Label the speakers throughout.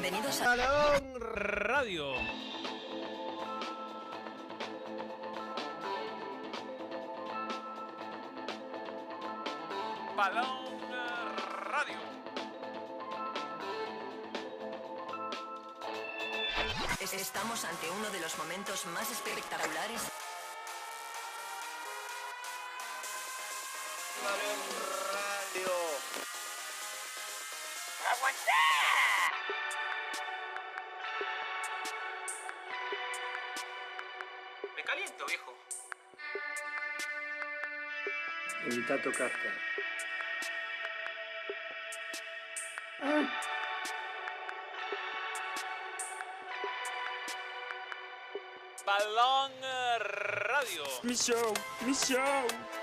Speaker 1: Bienvenidos a
Speaker 2: Balón Radio. Balón Radio.
Speaker 1: Estamos ante uno de los momentos más espectaculares.
Speaker 3: Evita tocarte.
Speaker 2: Balón Radio.
Speaker 3: Mi show, mi show.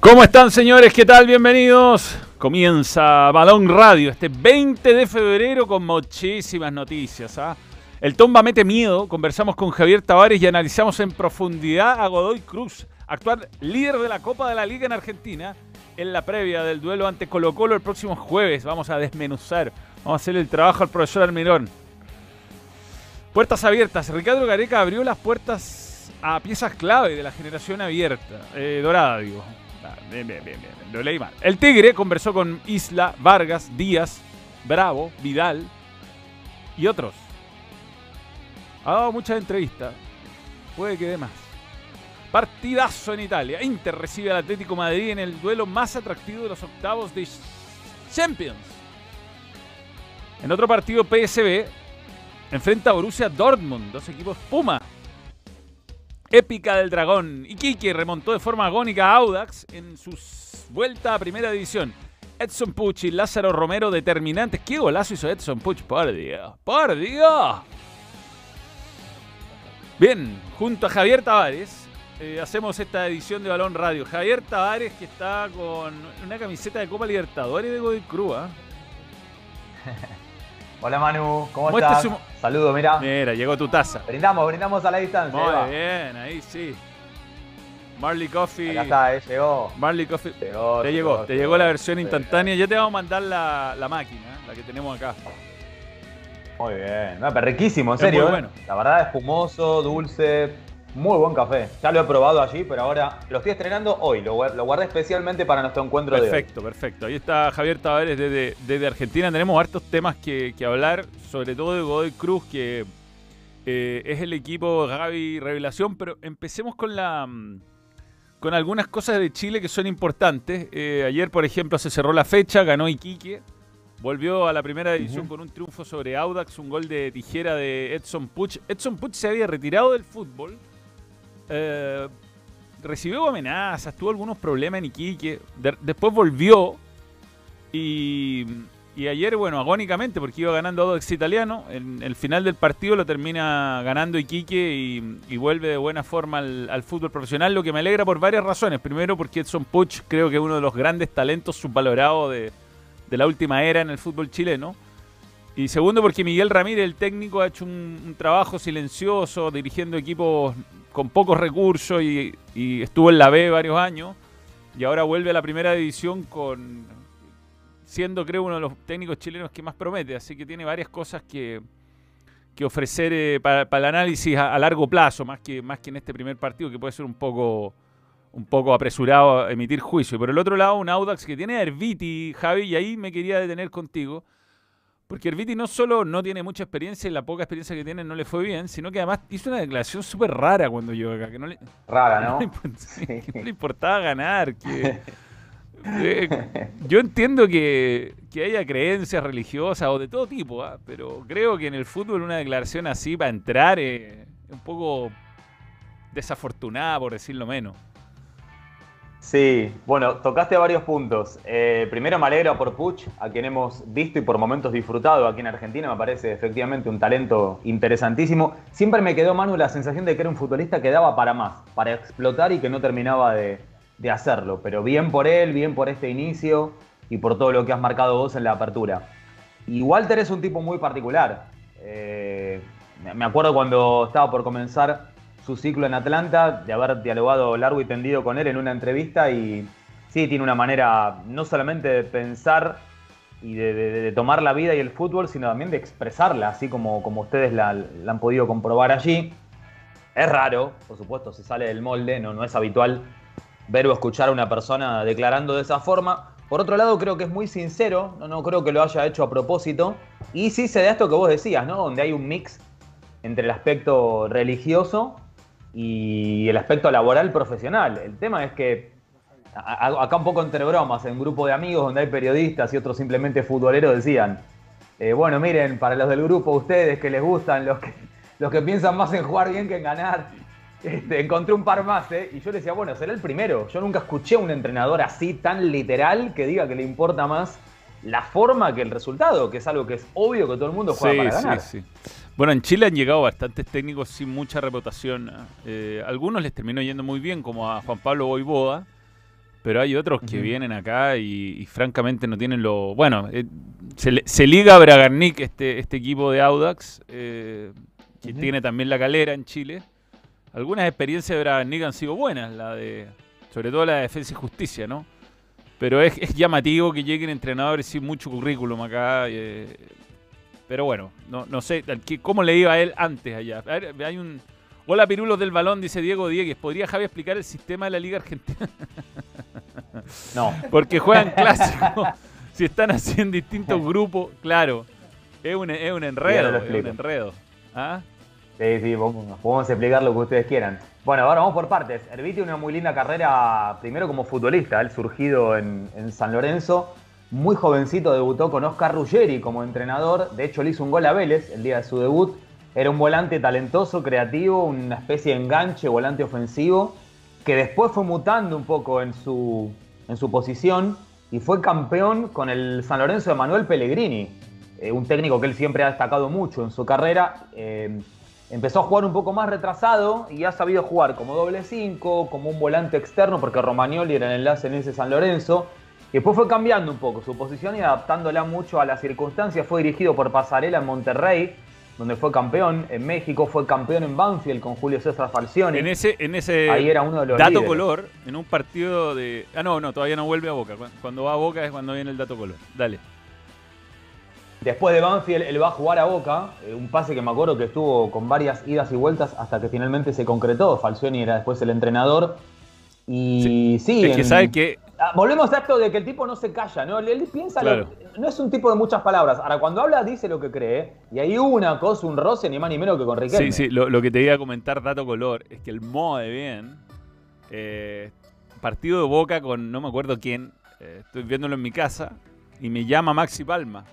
Speaker 2: ¿Cómo están señores? ¿Qué tal? Bienvenidos. Comienza Balón Radio este 20 de febrero con muchísimas noticias. ¿ah? El Tomba mete miedo. Conversamos con Javier Tavares y analizamos en profundidad a Godoy Cruz, actual líder de la Copa de la Liga en Argentina, en la previa del duelo ante Colo Colo el próximo jueves. Vamos a desmenuzar, vamos a hacer el trabajo al profesor Almirón. Puertas abiertas. Ricardo Gareca abrió las puertas a piezas clave de la generación abierta, eh, dorada, digo. Bien, bien, bien, bien, lo leí mal. El Tigre conversó con Isla, Vargas, Díaz, Bravo, Vidal y otros. Ha dado muchas entrevistas. Puede que dé más. Partidazo en Italia. Inter recibe al Atlético Madrid en el duelo más atractivo de los octavos de Champions. En otro partido, PSB enfrenta a Borussia Dortmund, dos equipos Puma. Épica del Dragón. Iquique remontó de forma agónica a Audax en su vuelta a primera división. Edson Puch y Lázaro Romero determinantes. ¿Qué golazo hizo Edson Puch? Por Dios. Por Dios. Bien, junto a Javier Tavares eh, hacemos esta edición de Balón Radio. Javier Tavares que está con una camiseta de Copa Libertadores de Godoy Cruz. ¿ah?
Speaker 4: Hola Manu, ¿cómo estás?
Speaker 2: su-
Speaker 4: Saludos, mira.
Speaker 2: Mira, llegó tu taza.
Speaker 4: Brindamos, brindamos a la distancia. ahí.
Speaker 2: Muy bien, ahí sí. Marley Coffee.
Speaker 4: Acá está, eh, llegó.
Speaker 2: Marley Coffee.
Speaker 4: Llegó,
Speaker 2: Te llegó, te llegó la versión instantánea. Ya te vamos a mandar la, la máquina, ¿eh? la que tenemos acá.
Speaker 4: Muy bien. No, pero riquísimo, en
Speaker 2: Es
Speaker 4: serio.
Speaker 2: muy
Speaker 4: eh.
Speaker 2: bueno.
Speaker 4: La verdad, espumoso, dulce. Muy buen café. Ya lo he probado allí, pero ahora lo estoy estrenando hoy. Lo, guar- lo guardé especialmente para nuestro encuentro de hoy.
Speaker 2: Perfecto, perfecto. Ahí está Javier Tavares desde, desde Argentina. Tenemos hartos temas que, que hablar, sobre todo de Godoy Cruz, que eh, es el equipo Gaby Revelación, pero empecemos con la mm, con algunas cosas de Chile que son importantes. Eh, ayer, por ejemplo, se cerró la fecha, ganó Iquique, volvió a la primera división con un triunfo sobre Audax, un gol de tijera de Edson Puch. Edson Puch se había retirado del fútbol. Eh, recibió amenazas, tuvo algunos problemas en Iquique, de- después volvió y, y ayer, bueno, agónicamente, porque iba ganando Audax Italiano, en el final del partido lo termina ganando Iquique y, y vuelve de buena forma al, al fútbol profesional, lo que me alegra por varias razones. Primero, porque Edson Puch creo que es uno de los grandes talentos subvalorados de, de la última era en el fútbol chileno. Y segundo, porque Miguel Ramírez, el técnico, ha hecho un, trabajo silencioso dirigiendo equipos con pocos recursos y, estuvo en la B varios años. Y ahora vuelve a la primera división con siendo creo uno de los técnicos chilenos que más promete. Así que tiene varias cosas que, que ofrecer eh, para, el análisis a, largo plazo, más que, más que en este primer partido, que puede ser un poco, un poco apresurado emitir juicio. Y por el otro lado, un Audax que tiene a Erviti, Javi, y ahí me quería detener contigo. Porque Erviti no solo no tiene mucha experiencia y la poca experiencia que tiene no le fue bien, sino que además hizo una declaración súper rara cuando llegó acá, que no le,
Speaker 4: Rara,
Speaker 2: no
Speaker 4: ¿no?
Speaker 2: le import- sí, que no le importaba ganar. Que, Eh, yo entiendo que, que haya creencias religiosas o de todo tipo, ¿ah? pero creo que en el fútbol una declaración así para entrar eh, es un poco desafortunada, por decirlo menos.
Speaker 4: Sí, bueno, tocaste varios puntos. Eh, primero me alegro por Puch, a quien hemos visto y por momentos disfrutado aquí en Argentina. Me parece efectivamente un talento interesantísimo. Siempre me quedó, Manu, la sensación de que era un futbolista que daba para más, para explotar y que no terminaba de, de hacerlo. Pero bien por él, bien por este inicio y por todo lo que has marcado vos en la apertura. Y Walter es un tipo muy particular. Eh, me acuerdo cuando estaba por comenzar su ciclo en Atlanta, de haber dialogado largo y tendido con él en una entrevista y sí, tiene una manera no solamente de pensar y de, tomar la vida y el fútbol, sino también de expresarla, así como, como ustedes la, la han podido comprobar allí. Es raro, por supuesto, se sale del molde, no, no es habitual ver o escuchar a una persona declarando de esa forma. Por otro lado, creo que es muy sincero, no, no creo que lo haya hecho a propósito. Y sí se da esto que vos decías, ¿no? Donde hay un mix entre el aspecto religioso y el aspecto laboral profesional. El tema es que acá un poco entre bromas, en un grupo de amigos donde hay periodistas y otros simplemente futboleros decían, eh, bueno, miren, para los del grupo, ustedes que les gustan, los que, los que piensan más en jugar bien que en ganar, este, encontré un par más, ¿eh? Y yo le decía, bueno, será el primero. Yo nunca escuché a un entrenador así tan literal que diga que le importa más la forma que el resultado, que es algo que es obvio que todo el mundo juega para ganar.
Speaker 2: sí. Bueno, en Chile han llegado bastantes técnicos sin mucha reputación. Eh, algunos les terminó yendo muy bien, como a Juan Pablo Boivoda, pero hay otros que vienen acá y, y francamente no tienen lo... Bueno, eh, se, liga a Bragarnik este, este equipo de Audax, eh, que tiene también la calera en Chile. Algunas experiencias de Bragarnik han sido buenas, la de, sobre todo la de Defensa y Justicia, ¿no? Pero es, es llamativo que lleguen entrenadores sin mucho currículum acá. eh, pero bueno, no, no sé, ¿qué- ¿cómo le iba a él antes allá? A ver, hay un... Hola Pirulos del Balón, dice Diego Diegues. ¿Podría Javi explicar el sistema de la Liga Argentina?
Speaker 4: No,
Speaker 2: Porque juegan clásicos. si están así en distintos grupos, claro. Es un, es un enredo, es un enredo. ¿Ah?
Speaker 4: Sí, sí, podemos explicar lo que ustedes quieran. Bueno, ahora vamos por partes. Herviti una muy linda carrera, primero como futbolista, él surgido en, en San Lorenzo. Muy jovencito debutó con Oscar Ruggeri como entrenador. De hecho, le hizo un gol a Vélez el día de su debut. Era un volante talentoso, creativo, una especie de enganche, volante ofensivo, que después fue mutando un poco en su, en su posición y fue campeón con el San Lorenzo de Manuel Pellegrini, eh, un técnico que él siempre ha destacado mucho en su carrera. Eh, empezó a jugar un poco más retrasado y ha sabido jugar como doble 5, como un volante externo, porque Romagnoli era el enlace en ese San Lorenzo. Y después fue cambiando un poco su posición y adaptándola mucho a las circunstancias. Fue dirigido por Pasarela en Monterrey, donde fue campeón. En México fue campeón en Banfield con Julio César Falcioni.
Speaker 2: En ese, en ese
Speaker 4: Ahí era uno de los
Speaker 2: dato
Speaker 4: líderes.
Speaker 2: color, en un partido de... Ah, no, no, todavía no vuelve a Boca. Cu- Cuando va a Boca es cuando viene el dato color. Dale.
Speaker 4: Después de Banfield, él va a jugar a Boca, eh, un pase que me acuerdo que estuvo con varias idas y vueltas hasta que finalmente se concretó. Falcioni era después el entrenador. Y sí,
Speaker 2: es que sabe que...
Speaker 4: Ah, volvemos a esto de que el tipo no se calla, ¿no? Él, piensa, lo- no es un tipo de muchas palabras. Ahora, cuando habla, dice lo que cree. Y hay una cosa, un roce, ni más ni menos que con Riquelme.
Speaker 2: Sí, sí, lo, lo que te iba a comentar, dato color, es que el Mo de bien, eh, partido de Boca con no me acuerdo quién, eh, estoy viéndolo en mi casa, y me llama Maxi Palma.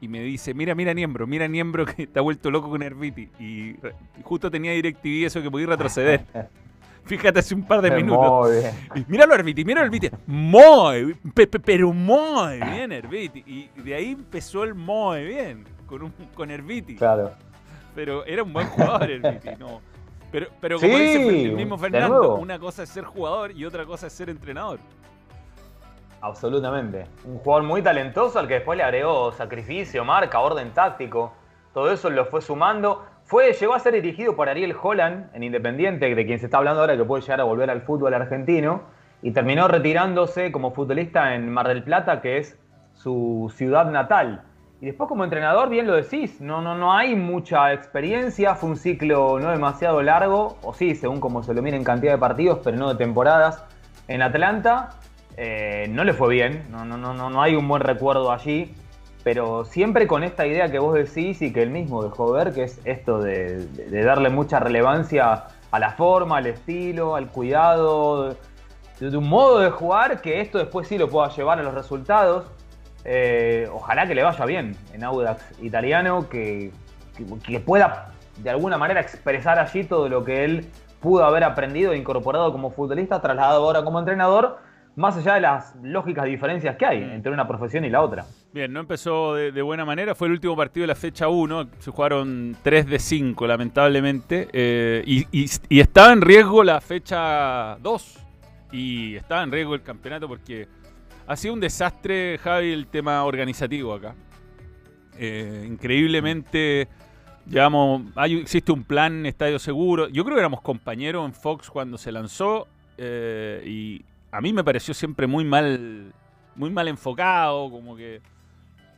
Speaker 2: Y me dice, mira, mira Niembro, mira Niembro que está vuelto loco con Herbiti. Y, y justo tenía DirecTV eso que podía retroceder. Fíjate hace un par de minutos.
Speaker 4: Muy bien.
Speaker 2: Míralo Herbiti, míralo Herbiti. Muy, pe- pe- pero muy bien Herbiti. Y de ahí empezó el muy bien, con, un, con Herbiti.
Speaker 4: Claro.
Speaker 2: Pero era un buen jugador el Viti, no. Pero, pero como
Speaker 4: Sí,
Speaker 2: dice el mismo Fernando, una cosa es ser jugador y otra cosa es ser entrenador.
Speaker 4: Absolutamente. Un jugador muy talentoso al que después le agregó sacrificio, marca, orden táctico. Todo eso lo fue sumando. Fue, llegó a ser dirigido por Ariel Holland en Independiente, de quien se está hablando ahora que puede llegar a volver al fútbol argentino. Y terminó retirándose como futbolista en Mar del Plata, que es su ciudad natal. Y después como entrenador, bien lo decís, no, no, no hay mucha experiencia, fue un ciclo no demasiado largo, o sí, según como se lo mire en cantidad de partidos, pero no de temporadas. En Atlanta eh, no le fue bien, no, no, no, no, no hay un buen recuerdo allí, pero siempre con esta idea que vos decís y que él mismo dejó ver, que es esto de, darle mucha relevancia a la forma, al estilo, al cuidado, de, un modo de jugar que esto después sí lo pueda llevar a los resultados. Eh, ojalá que le vaya bien en Audax italiano, que, que pueda de alguna manera expresar allí todo lo que él pudo haber aprendido e incorporado como futbolista, trasladado ahora como entrenador, más allá de las lógicas diferencias que hay entre una profesión y la otra.
Speaker 2: Bien, no empezó de, de buena manera. Fue el último partido de la fecha 1. Se jugaron 3 de 5, lamentablemente. eh, y, y- y estaba en riesgo la fecha 2. Y estaba en riesgo el campeonato porque ha sido un desastre, Javi, el tema organizativo acá. Eh, increíblemente, hay, existe un plan Estadio Seguro. Yo creo que éramos compañeros en Fox cuando se lanzó. eh, y a mí me pareció siempre muy mal, muy mal enfocado, como que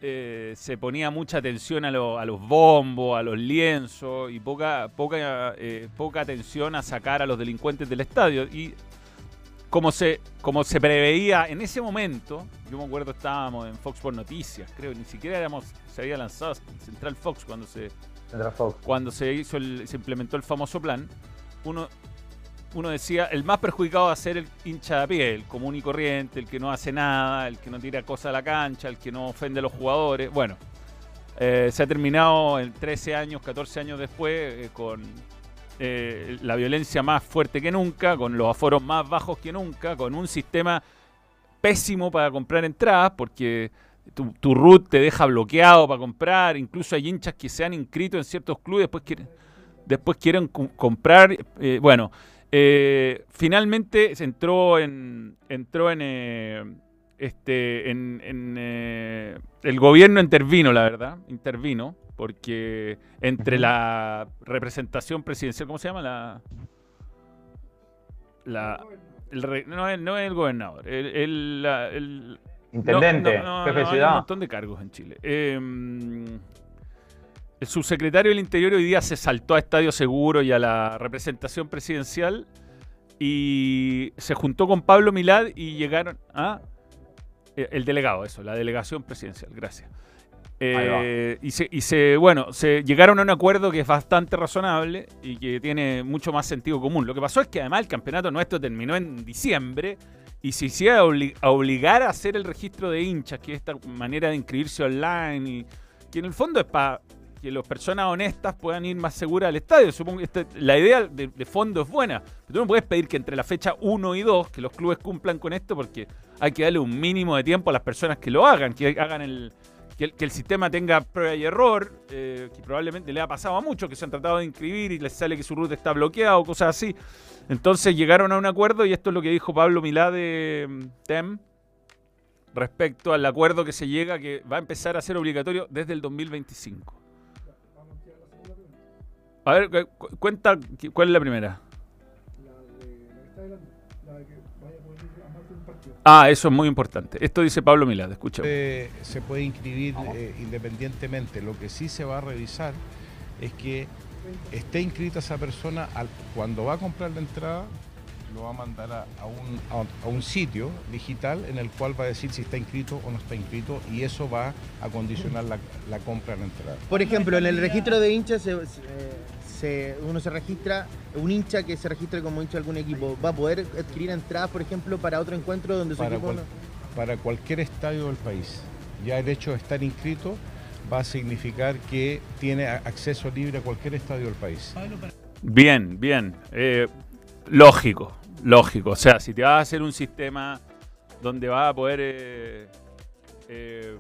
Speaker 2: eh, se ponía mucha atención a, lo- a los bombos, a los lienzos y poca, poca, eh, poca atención a sacar a los delincuentes del estadio. Y como se, como se preveía en ese momento, yo me acuerdo estábamos en Fox por Noticias, creo, ni siquiera éramos, se había lanzado Central Fox cuando se, cuando se hizo el- se implementó el famoso plan, uno, uno decía, el más perjudicado va a ser el hincha de pie, el común y corriente, el que no hace nada, el que no tira cosas a la cancha, el que no ofende a los jugadores. Bueno, eh, se ha terminado en 13 años, 14 años después, eh, con eh, la violencia más fuerte que nunca, con los aforos más bajos que nunca, con un sistema pésimo para comprar entradas, porque tu, tu root te deja bloqueado para comprar, incluso hay hinchas que se han inscrito en ciertos clubes, después quieren, después quieren comprar, eh, bueno, eh, finalmente se entró en, entró en, eh, este, en, en, eh, el gobierno intervino, la verdad, intervino, porque entre la representación presidencial, ¿cómo se llama? La, la, el re- no, es, no es el gobernador, el, el- la- el-
Speaker 4: Intendente,
Speaker 2: no, no, no,
Speaker 4: jefe de
Speaker 2: no, hay un montón de cargos en Chile. El subsecretario del Interior hoy día se saltó a Estadio Seguro y a la representación presidencial y se juntó con Pablo Milad y llegaron a... eh, El delegado, eso, la delegación presidencial, gracias. Eh, y, se, y se, bueno, se llegaron a un acuerdo que es bastante razonable y que tiene mucho más sentido común. Lo que pasó es que además el campeonato nuestro terminó en diciembre y se hiciera obligar a hacer el registro de hinchas, que es esta manera de inscribirse online y que en el fondo es para que las personas honestas puedan ir más seguras al estadio. Supongo que esta- la idea de, fondo es buena, pero tú no puedes pedir que entre la fecha 1 y 2 que los clubes cumplan con esto porque hay que darle un mínimo de tiempo a las personas que lo hagan, que hagan el, que el, que el sistema tenga prueba y error, eh, que probablemente le ha pasado a muchos que se han tratado de inscribir y les sale que su ruta está bloqueada o cosas así. Entonces llegaron a un acuerdo y esto es lo que dijo Pablo Milá de mm, TEM respecto al acuerdo que se llega que va a empezar a ser obligatorio desde el 2025. A ver, cu- cu- cuenta cuál es la primera. Ah, eso es muy importante. Esto dice Pablo Milá, escuchemos.
Speaker 5: Eh, se puede inscribir eh, independientemente. Lo que sí se va a revisar es que esté inscrita esa persona al- cuando va a comprar la entrada, lo va a mandar a, a un, a- a un sitio digital en el cual va a decir si está inscrito o no está inscrito y eso va a condicionar la, la compra de la entrada.
Speaker 6: Por ejemplo, en el registro de hinchas se- se- se- uno se registra, un hincha que se registre como hincha de algún equipo, ¿va a poder adquirir entradas, por ejemplo, para otro encuentro donde su
Speaker 5: Para,
Speaker 6: equipo
Speaker 5: cual-
Speaker 6: no-
Speaker 5: para cualquier estadio del país. Ya el hecho de estar inscrito va a significar que tiene acceso libre a cualquier estadio del país.
Speaker 2: Bien, bien. Eh, lógico, lógico. O sea, si te vas a hacer un sistema donde vas a poder, eh, eh,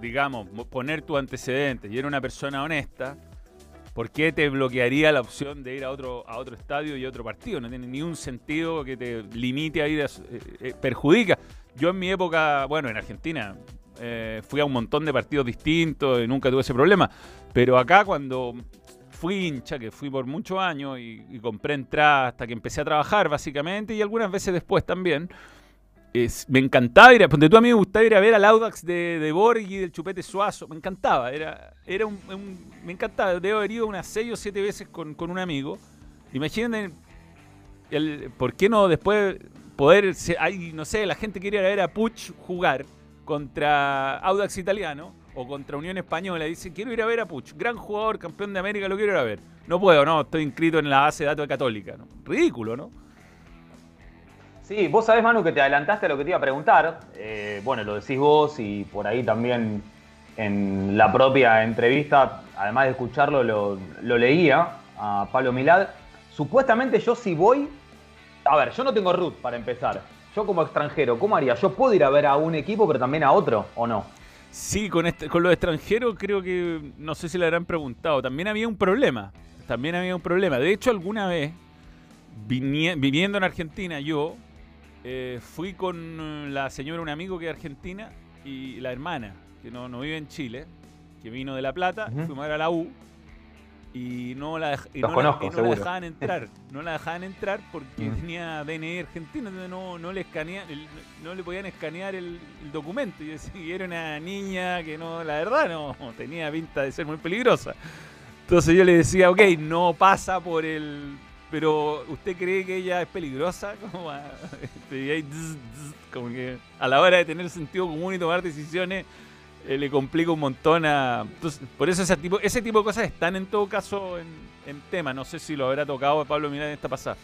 Speaker 2: digamos, mo- poner tus antecedentes y eres una persona honesta, ¿por qué te bloquearía la opción de ir a otro, a otro estadio y otro partido? No tiene ni un sentido que te limite a ir, a, perjudica. Yo en mi época, bueno, en Argentina, eh, fui a un montón de partidos distintos y nunca tuve ese problema. Pero acá cuando fui hincha, que fui por muchos años y, y compré entradas hasta que empecé a trabajar básicamente y algunas veces después también, es- me encantaba ir a, ponte tú a mí me gustaba ir a ver al Audax de, de Borghi, del Chupete Suazo, me encantaba, era, era un, un- me encantaba, debo haber ido unas seis o siete veces con, con un amigo. Imaginen, el, ¿por qué no después poder, se- hay, no sé, la gente quiere ir a ver a Puch jugar contra Audax Italiano o contra Unión Española, dice, quiero ir a ver a Puch, gran jugador, campeón de América, lo quiero ir a ver. No puedo, no, estoy inscrito en la base de datos de Católica. ¿no? Ridículo, ¿no?
Speaker 4: Sí, vos sabés, Manu, que te adelantaste a lo que te iba a preguntar. Eh, bueno, lo decís vos y por ahí también en la propia entrevista, además de escucharlo, lo, lo leía a Pablo Milad. Supuestamente yo si voy... A ver, yo no tengo root para empezar. Yo como extranjero, ¿cómo haría? ¿Yo puedo ir a ver a un equipo pero también a otro o no?
Speaker 2: Sí, con, este, con los extranjeros creo que, no sé si le habrán preguntado, también había un problema, también había un problema. De hecho, alguna vez, vinie- viviendo en Argentina, yo eh, fui con la señora, un amigo que es argentina, y la hermana, que no, no vive en Chile, que vino de La Plata,
Speaker 4: Ujú.
Speaker 2: fuimos a ver a la U, y no la, y no la-
Speaker 4: conozco,
Speaker 2: y no la
Speaker 4: seguro.
Speaker 2: dejaban entrar, no la dejaban entrar porque
Speaker 4: Mm.
Speaker 2: tenía DNI argentino, entonces no, no le escanea, el- no le podían escanear el, el documento. Y y era una niña que no, la verdad, no, tenía pinta de ser muy peligrosa. Entonces yo le decía, ok, no pasa por el. Pero ¿usted cree que ella es peligrosa? Como, a- este, zzz, como que a la hora de tener sentido común y tomar decisiones, eh, le complica un montón a. Entonces, por eso ese tipo, ese tipo de cosas están en todo caso en, en tema. No sé si lo habrá tocado Pablo Milad en esta pasada.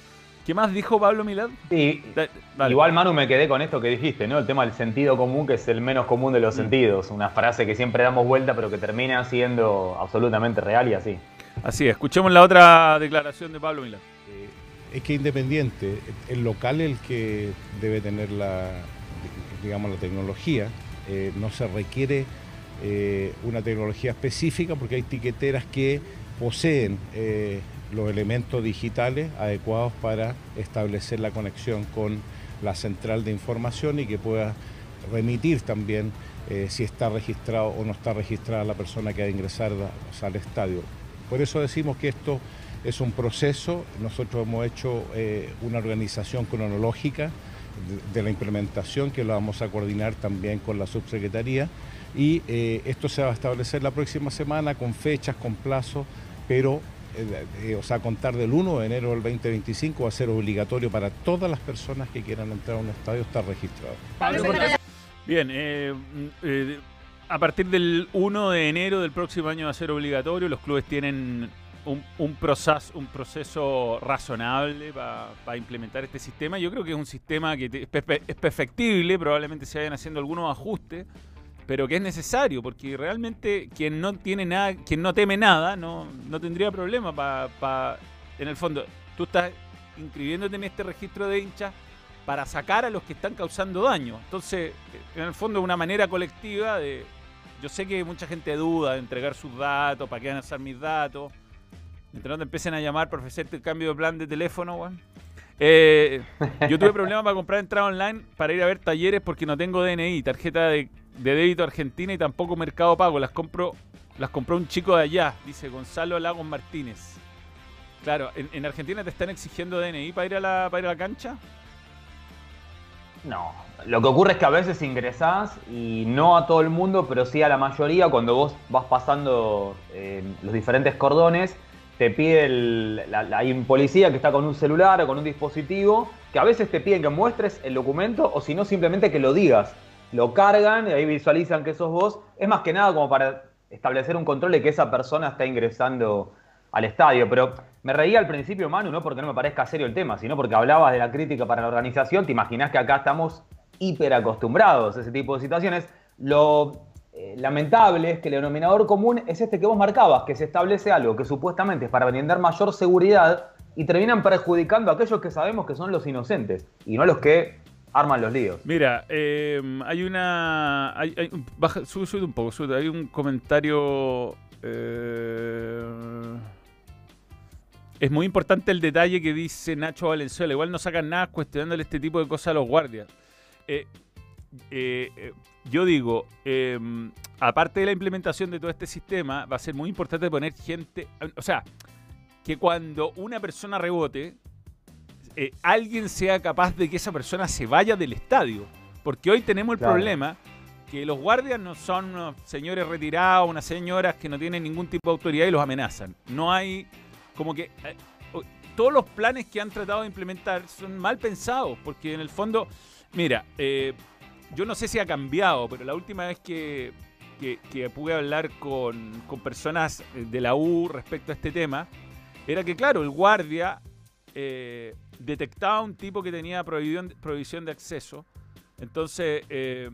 Speaker 2: ¿Qué más dijo Pablo Milad?
Speaker 4: Sí,
Speaker 2: Da- dale.
Speaker 4: Igual, Manu, me quedé con esto que dijiste, ¿no? El tema del sentido común, que es el menos común de los
Speaker 2: Mm.
Speaker 4: sentidos. Una frase que siempre damos vuelta, pero que termina siendo absolutamente real y así.
Speaker 2: Así es, escuchemos la otra declaración de Pablo Milad.
Speaker 5: Es que independiente, el local es el que debe tener la, digamos, la tecnología. Eh, no se requiere eh, una tecnología específica porque hay tiqueteras que poseen eh, los elementos digitales adecuados para establecer la conexión con la central de información y que pueda remitir también si está registrado o no está registrada la persona que ha de ingresar al estadio. Por eso decimos que esto es un proceso. Nosotros hemos hecho eh, una organización cronológica de, de la implementación que lo vamos a coordinar también con la subsecretaría y eh, esto se va a establecer la próxima semana con fechas, con plazos, pero eh, o sea, contar del 1 de enero del 2025 va a ser obligatorio para todas las personas que quieran entrar a un estadio estar registrados.
Speaker 2: Bien, eh, mm, eh, a partir del 1 de enero del próximo año va a ser obligatorio. Los clubes tienen un, un proceso, razonable para implementar este sistema. Yo creo que es un sistema que es, perfe- es perfectible, probablemente se vayan haciendo algunos ajustes, pero que es necesario, porque realmente quien no tiene nada, quien no teme nada, no, no tendría problema para, en el fondo, tú estás inscribiéndote en este registro de hinchas para sacar a los que están causando daño. Entonces, en el fondo, una manera colectiva de. Yo sé que mucha gente duda de entregar sus datos, para qué van a usar mis datos. Te empiecen a llamar para ofrecerte el cambio de plan de teléfono, weón. Eh, yo tuve problemas para comprar entrada online para ir a ver talleres porque no tengo DNI, tarjeta de, débito argentina y tampoco Mercado Pago. Las compro, las compró un chico de allá, dice Gonzalo Lagos Martínez. Claro, ¿en, en Argentina te están exigiendo DNI para ir a la, para ir a la cancha?
Speaker 4: No, lo que ocurre es que a veces ingresás y no a todo el mundo, pero sí a la mayoría, cuando vos vas pasando eh, los diferentes cordones, te pide el, la- hay un policía que está con un celular o con un dispositivo, que a veces te piden que muestres el documento o si no simplemente que lo digas. Lo cargan y ahí visualizan que sos vos. Es más que nada como para establecer un control de que esa persona está ingresando al estadio. Pero me reía al principio, Manu, no porque no me parezca serio el tema, sino porque hablabas de la crítica para la organización. Te imaginás que acá estamos hiper acostumbrados a ese tipo de situaciones. Lo eh, lamentable es que el denominador común es este que vos marcabas, que se establece algo que supuestamente es para brindar mayor seguridad y terminan perjudicando a aquellos que sabemos que son los inocentes y no los que arman los líos.
Speaker 2: Mira, eh, hay una. Hay, baja, sube, un poco, sube. Hay un comentario. eh, es muy importante el detalle que dice Nacho Valenzuela. Igual no sacan nada cuestionándole este tipo de cosas a los guardias. Eh, yo digo, eh, aparte de la implementación de todo este sistema, va a ser muy importante poner gente. O sea, que cuando una persona rebote, eh, alguien sea capaz de que esa persona se vaya del estadio. Porque hoy tenemos el
Speaker 4: Claro.
Speaker 2: problema que los guardias no son unos señores retirados, unas señoras que no tienen ningún tipo de autoridad y los amenazan. No hay como que eh, todos los planes que han tratado de implementar son mal pensados, porque en el fondo, mira, eh, yo no sé si ha cambiado, pero la última vez que, que- pude hablar con, con personas eh, de la U respecto a este tema, era que, claro, el guardia eh, detectaba un tipo que tenía prohibición, prohibición de acceso, entonces eh,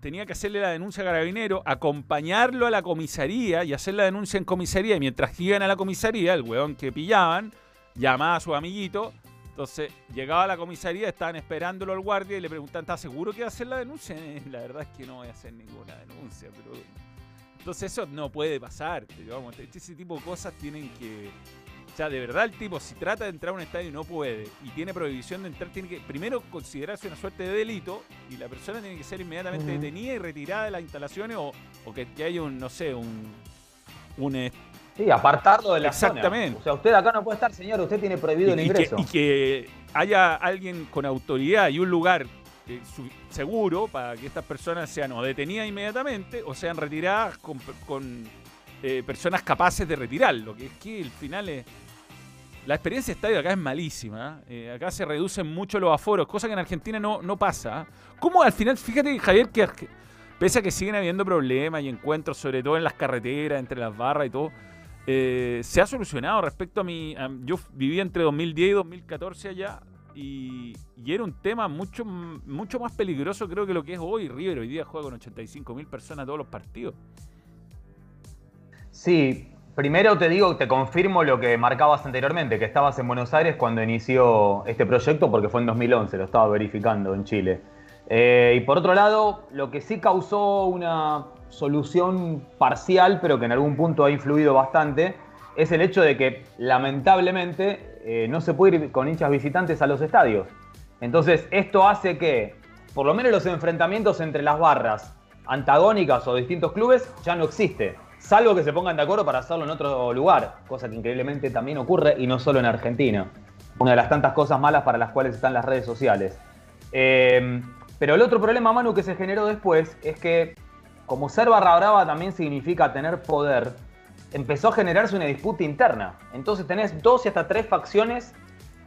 Speaker 2: tenía que hacerle la denuncia a Carabinero, acompañarlo a la comisaría y hacer la denuncia en comisaría, y mientras iban a la comisaría, el weón que pillaban, llamaba a su amiguito, entonces llegaba a la comisaría, estaban esperándolo al guardia y le preguntaban, ¿estás seguro que va a hacer la denuncia? La verdad es que no voy a hacer ninguna denuncia, pero... Entonces eso no puede pasar, digamos, ese tipo de cosas tienen que... O sea, de verdad el tipo, si trata de entrar a un estadio y no puede, y tiene prohibición de entrar, tiene que primero considerarse una suerte de delito, y la persona tiene que ser inmediatamente detenida y retirada de las instalaciones, o, o que, que haya un, no sé, un... un eh,
Speaker 4: Sí, apartarlo de la
Speaker 2: Exactamente.
Speaker 4: zona. O sea, usted acá no puede estar, señor, usted tiene prohibido el
Speaker 2: y, y que,
Speaker 4: ingreso.
Speaker 2: y que haya alguien con autoridad y un lugar eh, seguro para que estas personas sean o detenidas inmediatamente o sean retiradas con, con, eh, personas capaces de retirarlo. Que es que el final es. La experiencia de estadio acá es malísima. ¿eh? acá se reducen mucho los aforos, cosa que en Argentina no, no pasa. ¿Cómo al final, fíjate, Javier, que pese a que siguen habiendo problemas y encuentros, sobre todo en las carreteras, entre las barras y todo, eh, se ha solucionado respecto a mi. yo viví entre 2010 y 2014 allá y, era un tema mucho, mucho más peligroso, creo que lo que es hoy. River hoy día juega con 85 mil personas todos los partidos.
Speaker 4: Sí, primero te digo, te confirmo lo que marcabas anteriormente, que estabas en Buenos Aires cuando inició este proyecto, porque fue en 2011, lo estaba verificando en Chile. Eh, y por otro lado, lo que sí causó una solución parcial, pero que en algún punto ha influido bastante, es el hecho de que lamentablemente eh, no se puede ir con hinchas visitantes a los estadios. Entonces, esto hace que, por lo menos los enfrentamientos entre las barras antagónicas o distintos clubes ya no existe. Salvo que se pongan de acuerdo para hacerlo en otro lugar, cosa que increíblemente también ocurre y no solo en Argentina. Una de las tantas cosas malas para las cuales están las redes sociales. Eh, pero el otro problema, Manu, que se generó después es que, como ser barra brava también significa tener poder, empezó a generarse una disputa interna. Entonces tenés dos y hasta tres facciones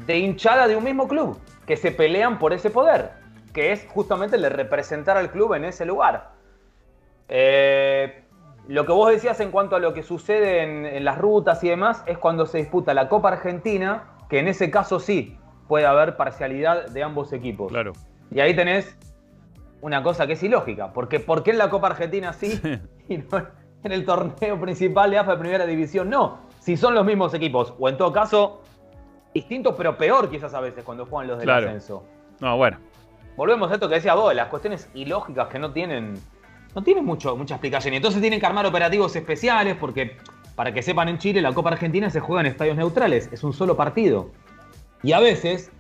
Speaker 4: de hinchada de un mismo club que se pelean por ese poder, que es justamente el de representar al club en ese lugar. Eh, lo que vos decías en cuanto a lo que sucede en, en las rutas y demás es cuando se disputa la Copa Argentina, que en ese caso sí puede haber parcialidad de ambos equipos.
Speaker 2: Claro.
Speaker 4: Y ahí tenés una cosa que es ilógica, porque ¿por qué en la Copa Argentina sí y no en el torneo principal de AFA de Primera División no? Si son los mismos equipos, o en todo caso, distintos pero peor quizás a veces cuando juegan los del
Speaker 2: Claro.
Speaker 4: ascenso.
Speaker 2: No, bueno.
Speaker 4: Volvemos a esto que decía vos, las cuestiones ilógicas que no tienen, no tienen mucho, mucha explicación. Y entonces tienen que armar operativos especiales porque, para que sepan, en Chile la Copa Argentina se juega en estadios neutrales, es un solo partido. Y a veces,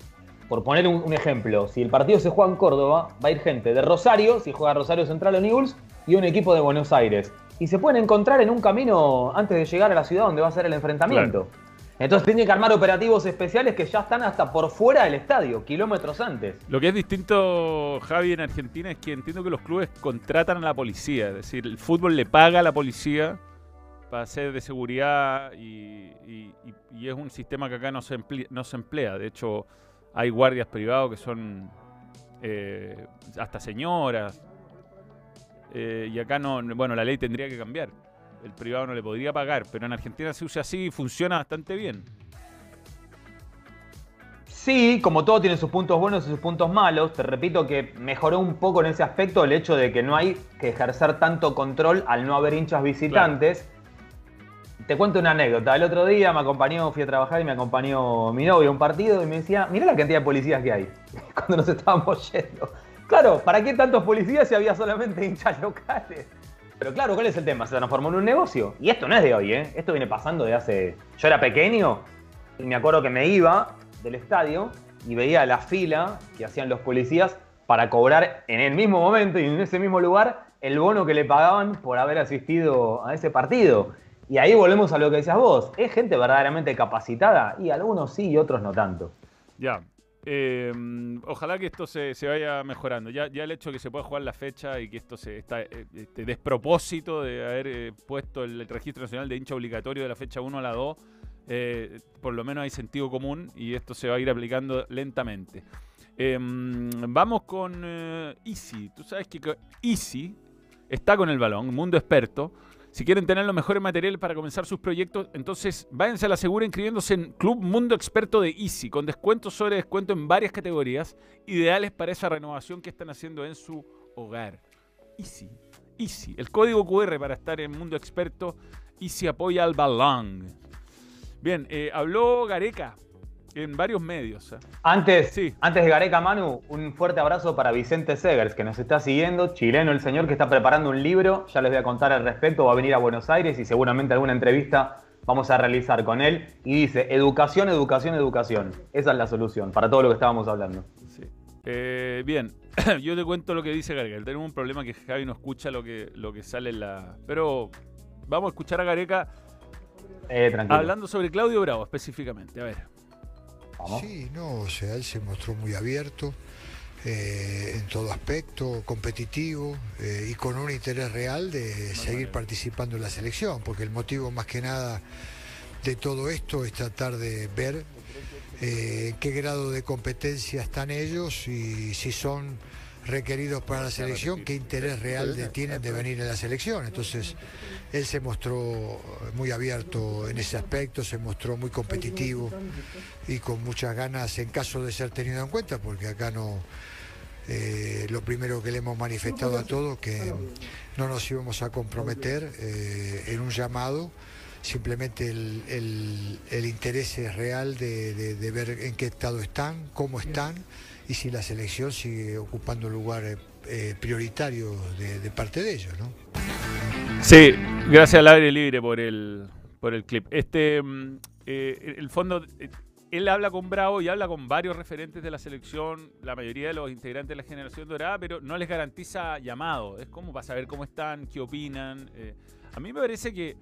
Speaker 4: por poner un, un ejemplo, si el partido se juega en Córdoba, va a ir gente de Rosario, si juega Rosario Central o Newell's, y un equipo de Buenos Aires. Y se pueden encontrar en un camino antes de llegar a la ciudad donde va a ser el enfrentamiento. Entonces tienen que armar operativos especiales que ya están hasta por fuera del estadio, kilómetros antes.
Speaker 2: Lo que es distinto, Javi, en Argentina es que entiendo que los clubes contratan a la policía. Es decir, el fútbol le paga a la policía para ser de seguridad y, y- y- y es un sistema que acá no se, emple- no se emplea. De hecho, hay guardias privados que son eh, hasta señoras. Eh, y acá no, bueno, la ley tendría que cambiar. El privado no le podría pagar, pero en Argentina se usa así y funciona bastante bien.
Speaker 4: Sí, como todo tiene sus puntos buenos y sus puntos malos. Te repito que mejoró un poco en ese aspecto el hecho de que no hay que ejercer tanto control al no haber hinchas visitantes. Te cuento una anécdota. El otro día me acompañó, fui a trabajar y me acompañó mi novio a un partido y me decía, mira la cantidad de policías que hay cuando nos estábamos yendo. Claro, ¿para qué tantos policías si había solamente hinchas locales? Pero claro, ¿cuál es el tema? Se transformó en un negocio. Y esto no es de hoy, ¿eh? Esto viene pasando de hace... Yo era pequeño y me acuerdo que me iba del estadio y veía la fila que hacían los policías para cobrar en el mismo momento y en ese mismo lugar el bono que le pagaban por haber asistido a ese partido. Y ahí volvemos a lo que decías vos. ¿Es gente verdaderamente capacitada? Y algunos sí y otros no tanto.
Speaker 2: Ya, Eh, ojalá que esto se, se vaya mejorando. Ya, ya el hecho de que se pueda jugar la fecha y que esto se está eh, este despropósito de haber eh, puesto el, registro nacional de hincha obligatorio de la fecha 1 a la 2, eh, por lo menos hay sentido común y esto se va a ir aplicando lentamente. Eh, vamos con Easy. Tú sabes que Easy está con el balón, mundo experto. Si quieren tener los mejores materiales para comenzar sus proyectos, entonces váyanse a la segura inscribiéndose en Club Mundo Experto de Easy, con descuentos sobre descuento en varias categorías, ideales para esa renovación que están haciendo en su hogar. Easy, Easy. El código QR para estar en Mundo Experto, Easy apoya al balón. Bien, eh, habló Gareca en varios medios. ¿eh?
Speaker 4: Antes,
Speaker 2: Sí.
Speaker 4: antes de Gareca Manu, un fuerte abrazo para Vicente Segers, que nos está siguiendo, chileno el señor que está preparando un libro, ya les voy a contar al respecto, va a venir a Buenos Aires y seguramente alguna entrevista vamos a realizar con él. Y dice, educación, educación, educación. Esa es la solución para todo lo que estábamos hablando.
Speaker 2: Sí. Eh, bien, yo te cuento lo que dice Gareca. Tenemos un problema que Javi no escucha lo que, lo que sale en la... Pero vamos a escuchar a Gareca
Speaker 4: Eh, tranquilo.
Speaker 2: hablando sobre Claudio Bravo específicamente. A ver.
Speaker 4: Vamos.
Speaker 7: Sí, no, o sea, él se mostró muy abierto eh, en todo aspecto, competitivo eh, y con un interés real de seguir participando en la selección, porque el motivo más que nada de todo esto es tratar de ver eh, en qué grado de competencia están ellos y si son requeridos para la selección, qué interés real de- tienen de venir a la selección. Entonces, él se mostró muy abierto en ese aspecto, se mostró muy competitivo y con muchas ganas en caso de ser tenido en cuenta, porque acá no... eh, lo primero que le hemos manifestado a todos que no nos íbamos a comprometer eh, en un llamado, simplemente el, el- el interés es real de, de- de ver en qué estado están, cómo están y si la selección sigue ocupando un lugar eh, eh, prioritario de, parte de ellos. ¿no?
Speaker 2: Sí, gracias al aire libre por el, por el clip. Este, mm, eh, el fondo, él habla con Bravo y habla con varios referentes de la selección, la mayoría de los integrantes de la generación dorada, pero no les garantiza llamado. Es como para saber cómo están, qué opinan. a mí me parece que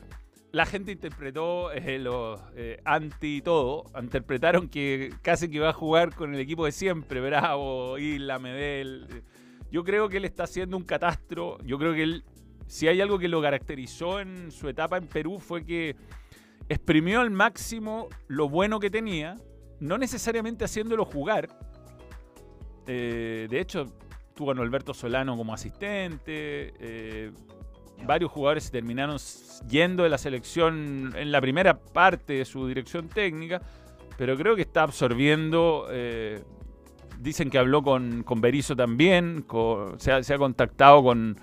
Speaker 2: la gente interpretó eh, los eh, anti todo, interpretaron que casi que va a jugar con el equipo de siempre, Bravo, Isla, Medel. eh. Yo creo que él está haciendo un catastro. Yo creo que él, si hay algo que lo caracterizó en su etapa en Perú, fue que exprimió al máximo lo bueno que tenía, no necesariamente haciéndolo jugar. Eh, de hecho, tuvo a Norberto Solano como asistente. Varios jugadores se terminaron yendo de la selección en la primera parte de su dirección técnica, pero creo que está absorbiendo. eh, dicen que habló con, con Berizzo también, con- se, ha, se ha contactado con,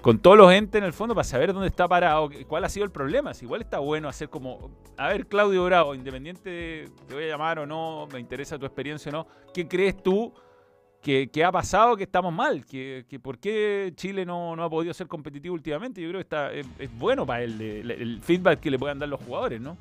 Speaker 2: con todos los entes en el fondo para saber dónde está parado, cuál ha sido el problema. Igual está bueno hacer como, a ver, Claudio Bravo, independiente de te voy a llamar o no, me interesa tu experiencia o no, ¿qué crees tú que, ha pasado que estamos mal? ¿Que, que ¿Por qué Chile no, no ha podido ser competitivo últimamente? Yo creo que está, es, bueno para él el, el feedback que le puedan dar los jugadores, ¿no?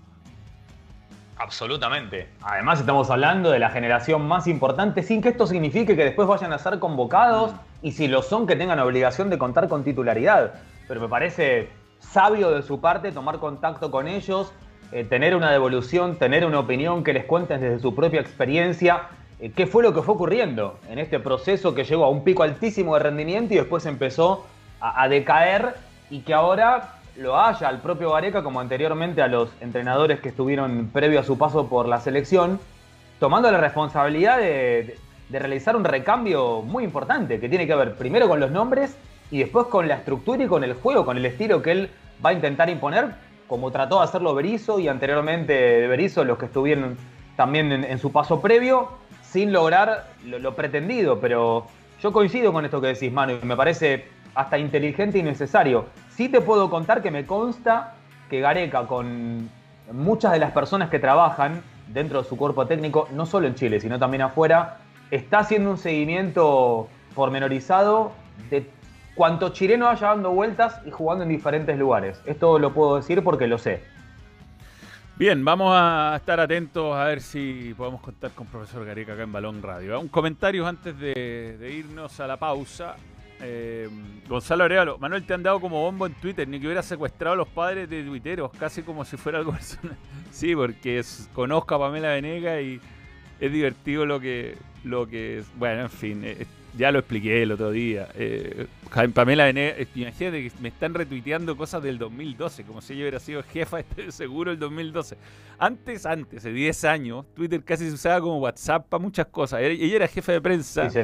Speaker 4: Absolutamente. Además estamos hablando de la generación más importante sin que esto signifique que después vayan a ser convocados y si lo son que tengan obligación de contar con titularidad. Pero me parece sabio de su parte tomar contacto con ellos, eh, tener una devolución, tener una opinión que les cuenten desde su propia experiencia eh, qué fue lo que fue ocurriendo en este proceso que llegó a un pico altísimo de rendimiento y después empezó a, decaer y que ahora lo haya al propio Gareca como anteriormente a los entrenadores que estuvieron previo a su paso por la selección, tomando la responsabilidad de, realizar un recambio muy importante que tiene que ver primero con los nombres y después con la estructura y con el juego, con el estilo que él va a intentar imponer, como trató de hacerlo Berizzo y anteriormente de Berizzo los que estuvieron también en su paso previo, sin lograr lo, pretendido. Pero yo coincido con esto que decís, Manu, y me parece hasta inteligente y necesario. Sí te puedo contar que me consta que Gareca, con muchas de las personas que trabajan dentro de su cuerpo técnico, no solo en Chile, sino también afuera, está haciendo un seguimiento pormenorizado de cuánto chileno vaya dando vueltas y jugando en diferentes lugares. Esto lo puedo decir porque lo sé.
Speaker 2: Bien, vamos a estar atentos a ver si podemos contar con profesor Gareca acá en Balón Radio. Un comentario antes de, irnos a la pausa. Eh, Gonzalo Arevalo, Manuel, te han dado como bombo en Twitter, ni que hubiera secuestrado a los padres de tuiteros, casi como si fuera algo personal. Sí, porque es- conozco a Pamela Venega y es divertido lo que, lo que es. Bueno, en fin, eh, ya lo expliqué el otro día. Eh, Pamela eh, imagínate que me están retuiteando cosas del 2012, como si ella hubiera sido jefa de seguro el 2012. Antes, antes, de 10 años, Twitter casi se usaba como WhatsApp para muchas cosas. Ella- era jefa de prensa
Speaker 4: Sí,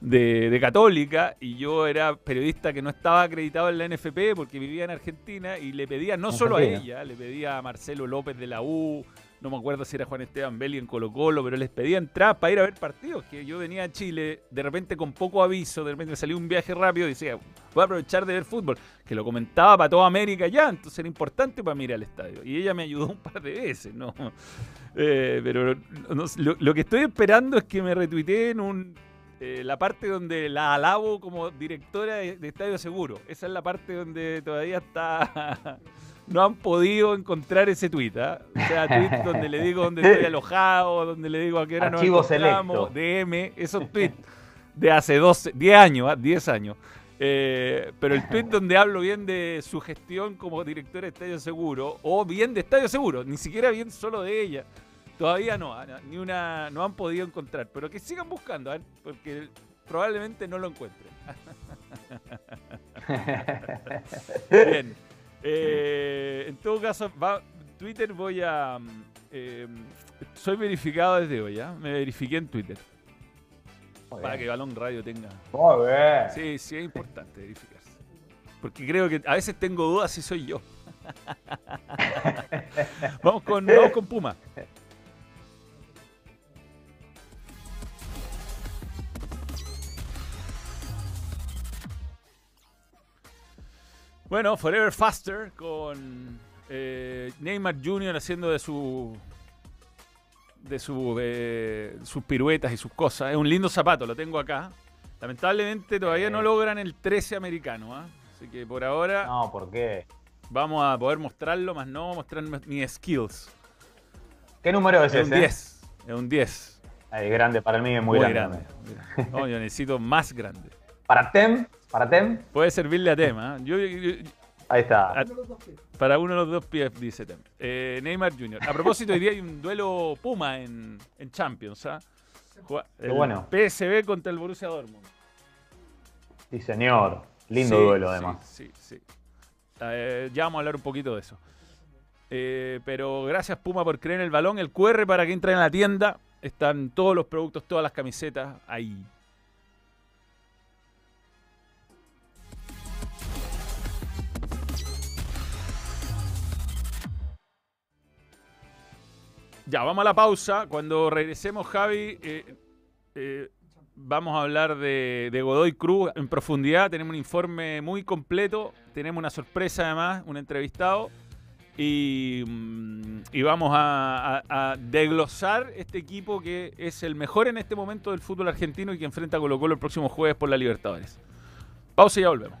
Speaker 2: de, de Católica y yo era periodista que no estaba acreditado en la NFP porque vivía en Argentina y le pedía no solo a ella, le pedía a Marcelo López de la U, no me acuerdo si era Juan Esteban Belli en Colo Colo, pero les pedía entradas para ir a ver partidos, que yo venía a Chile de repente con poco aviso, de repente me un viaje rápido y decía, voy a aprovechar de ver fútbol, que lo comentaba para toda América ya, entonces era importante para ir al estadio. Y ella me ayudó un par de veces, ¿no? Eh, pero lo que estoy esperando es que me retuiteen un, eh, la parte donde la alabo como directora de, de Estadio Seguro. Esa es la parte donde todavía está. No han podido encontrar ese tweet, ¿ah? O sea, tweet donde le digo dónde estoy alojado, donde le digo a qué hora nos
Speaker 4: Archivo
Speaker 2: encontramos. DM, esos tweets de hace 12, 10 años, ¿ah? 10 años. Eh, pero el tweet donde hablo bien de su gestión como directora de Estadio Seguro, o bien de Estadio Seguro, ni siquiera bien solo de ella, todavía no, ah, ni una, no han podido encontrar. Pero que sigan buscando, porque probablemente no lo encuentren. Bien. Eh, en todo caso, va- Twitter voy a... eh, soy verificado desde hoy, ¿ah? Me verifiqué en Twitter.
Speaker 4: Muy
Speaker 2: Para
Speaker 4: bien.
Speaker 2: que Balón Radio tenga...
Speaker 4: Muy bien.
Speaker 2: Sí, sí, es importante verificarse. Porque creo que a veces tengo dudas si soy yo. vamos, con, vamos con Puma. Bueno, Forever Faster con eh, Neymar Jr. haciendo de su de su, eh, sus piruetas y sus cosas. Es un lindo zapato, lo tengo acá. Lamentablemente todavía no
Speaker 4: Sí.
Speaker 2: logran el 13 americano, ¿ah? así que por ahora
Speaker 4: No, ¿por qué?
Speaker 2: vamos a poder mostrarlo, más no mostrar mis- skills.
Speaker 4: ¿Qué número es,
Speaker 2: Es un
Speaker 4: ese?
Speaker 2: 10, es un 10.
Speaker 4: Ahí, grande para mí, es muy, grande.
Speaker 2: No, yo necesito más grande.
Speaker 4: Para Tem, para Tem,
Speaker 2: Puede servirle a tema. ¿ah? Yo, yo- yo-
Speaker 4: ahí está.
Speaker 2: a- para uno de los dos pies, dice Tem. Eh, Neymar Jr. A propósito, hoy día hay un duelo Puma en, en Champions. ¿ah?
Speaker 4: Bueno.
Speaker 2: PSV contra el Borussia Dortmund.
Speaker 4: Sí, señor. Lindo
Speaker 2: Sí,
Speaker 4: duelo,
Speaker 2: sí,
Speaker 4: además.
Speaker 2: Sí, sí. Eh, ya vamos a hablar un poquito de eso. Eh, pero gracias Puma por creer en el balón. El QR para que entren a la tienda. Están todos los productos, todas las camisetas ahí. Ya, vamos a la pausa. Cuando regresemos, Javi, eh, eh, vamos a hablar de, Godoy Cruz en profundidad. Tenemos un informe muy completo. Tenemos una sorpresa además, un entrevistado. Y, mm, vamos a, a- a desglosar este equipo que es el mejor en este momento del fútbol argentino y que enfrenta a Colo Colo el próximo jueves por la Libertadores. Pausa y ya volvemos.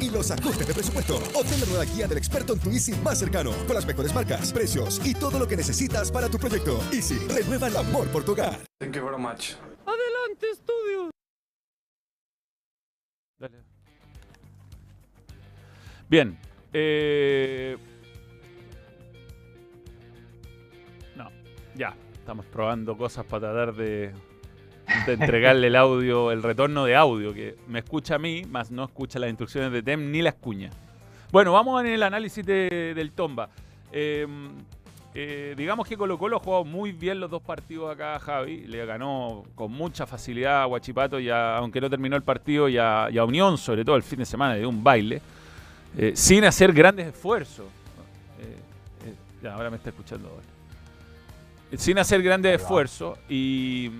Speaker 8: Y los ajustes de presupuesto. Obtén la nueva guía del experto en tu Easy más cercano, con las mejores marcas, precios y todo lo que necesitas para tu proyecto. Easy, renueva el amor por tu hogar.
Speaker 3: Thank you very much.
Speaker 9: Adelante, estudios.
Speaker 2: Dale. Bien. eh, No, ya. Estamos probando cosas para tratar de, de entregarle el audio, el retorno de audio, que me escucha a mí, más no escucha las instrucciones de TEM ni las cuñas. Bueno, vamos en el análisis de- del Tomba. Eh, eh, digamos que Colo Colo ha jugado muy bien los dos partidos acá a Javi. Le ganó con mucha facilidad a Guachipato, y a- aunque no terminó el partido, y a, y a Unión, sobre todo el fin de semana, de un baile, eh, sin hacer grandes esfuerzos. Eh, ya, ahora me está escuchando Sin hacer grandes esfuerzos y,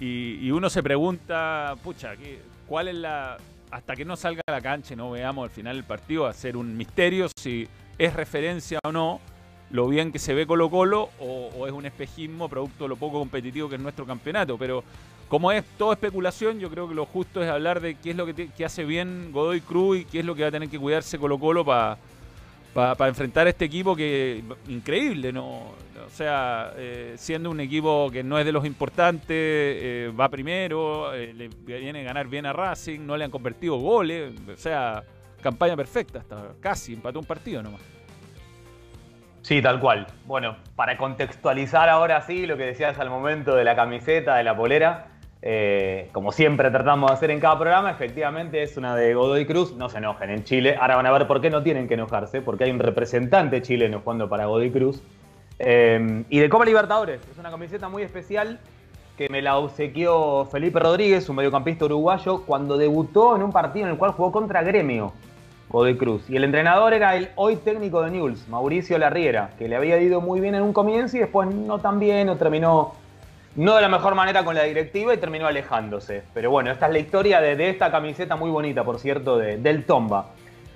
Speaker 2: y, y uno se pregunta, pucha, ¿qué- ¿cuál es la... Hasta que no salga a la cancha y no veamos al final del partido, va a ser un misterio si es referencia o no lo bien que se ve Colo Colo o, es un espejismo producto de lo poco competitivo que es nuestro campeonato. Pero como es todo especulación, yo creo que lo justo es hablar de qué es lo que, que hace bien Godoy Cruz y qué es lo que va a tener que cuidarse Colo Colo para para enfrentar este equipo que increíble, ¿no? O sea, eh, siendo un equipo que no es de los importantes, eh, va primero, eh, le viene a ganar bien a Racing, no le han convertido goles, o sea, campaña perfecta, hasta casi empató un partido nomás.
Speaker 4: Sí, tal cual. Bueno, para contextualizar ahora sí lo que decías al momento de la camiseta, de la polera, eh, como siempre tratamos de hacer en cada programa, efectivamente es una de Godoy Cruz. No se enojen en Chile. Ahora van a ver por qué no tienen que enojarse, porque hay un representante chileno jugando para Godoy Cruz. Eh, y de Copa Libertadores, es una camiseta muy especial que me la obsequió Felipe Rodríguez, un mediocampista uruguayo, cuando debutó en un partido en el cual jugó contra Gremio. Godoy Cruz. Y el entrenador era el hoy técnico de Newell's, Mauricio Larriera, que le había ido muy bien en un comienzo y después no tan bien, o terminó no de la mejor manera con la directiva y terminó alejándose. Pero bueno, esta es la historia de, esta camiseta muy bonita, por cierto, de- del Tomba.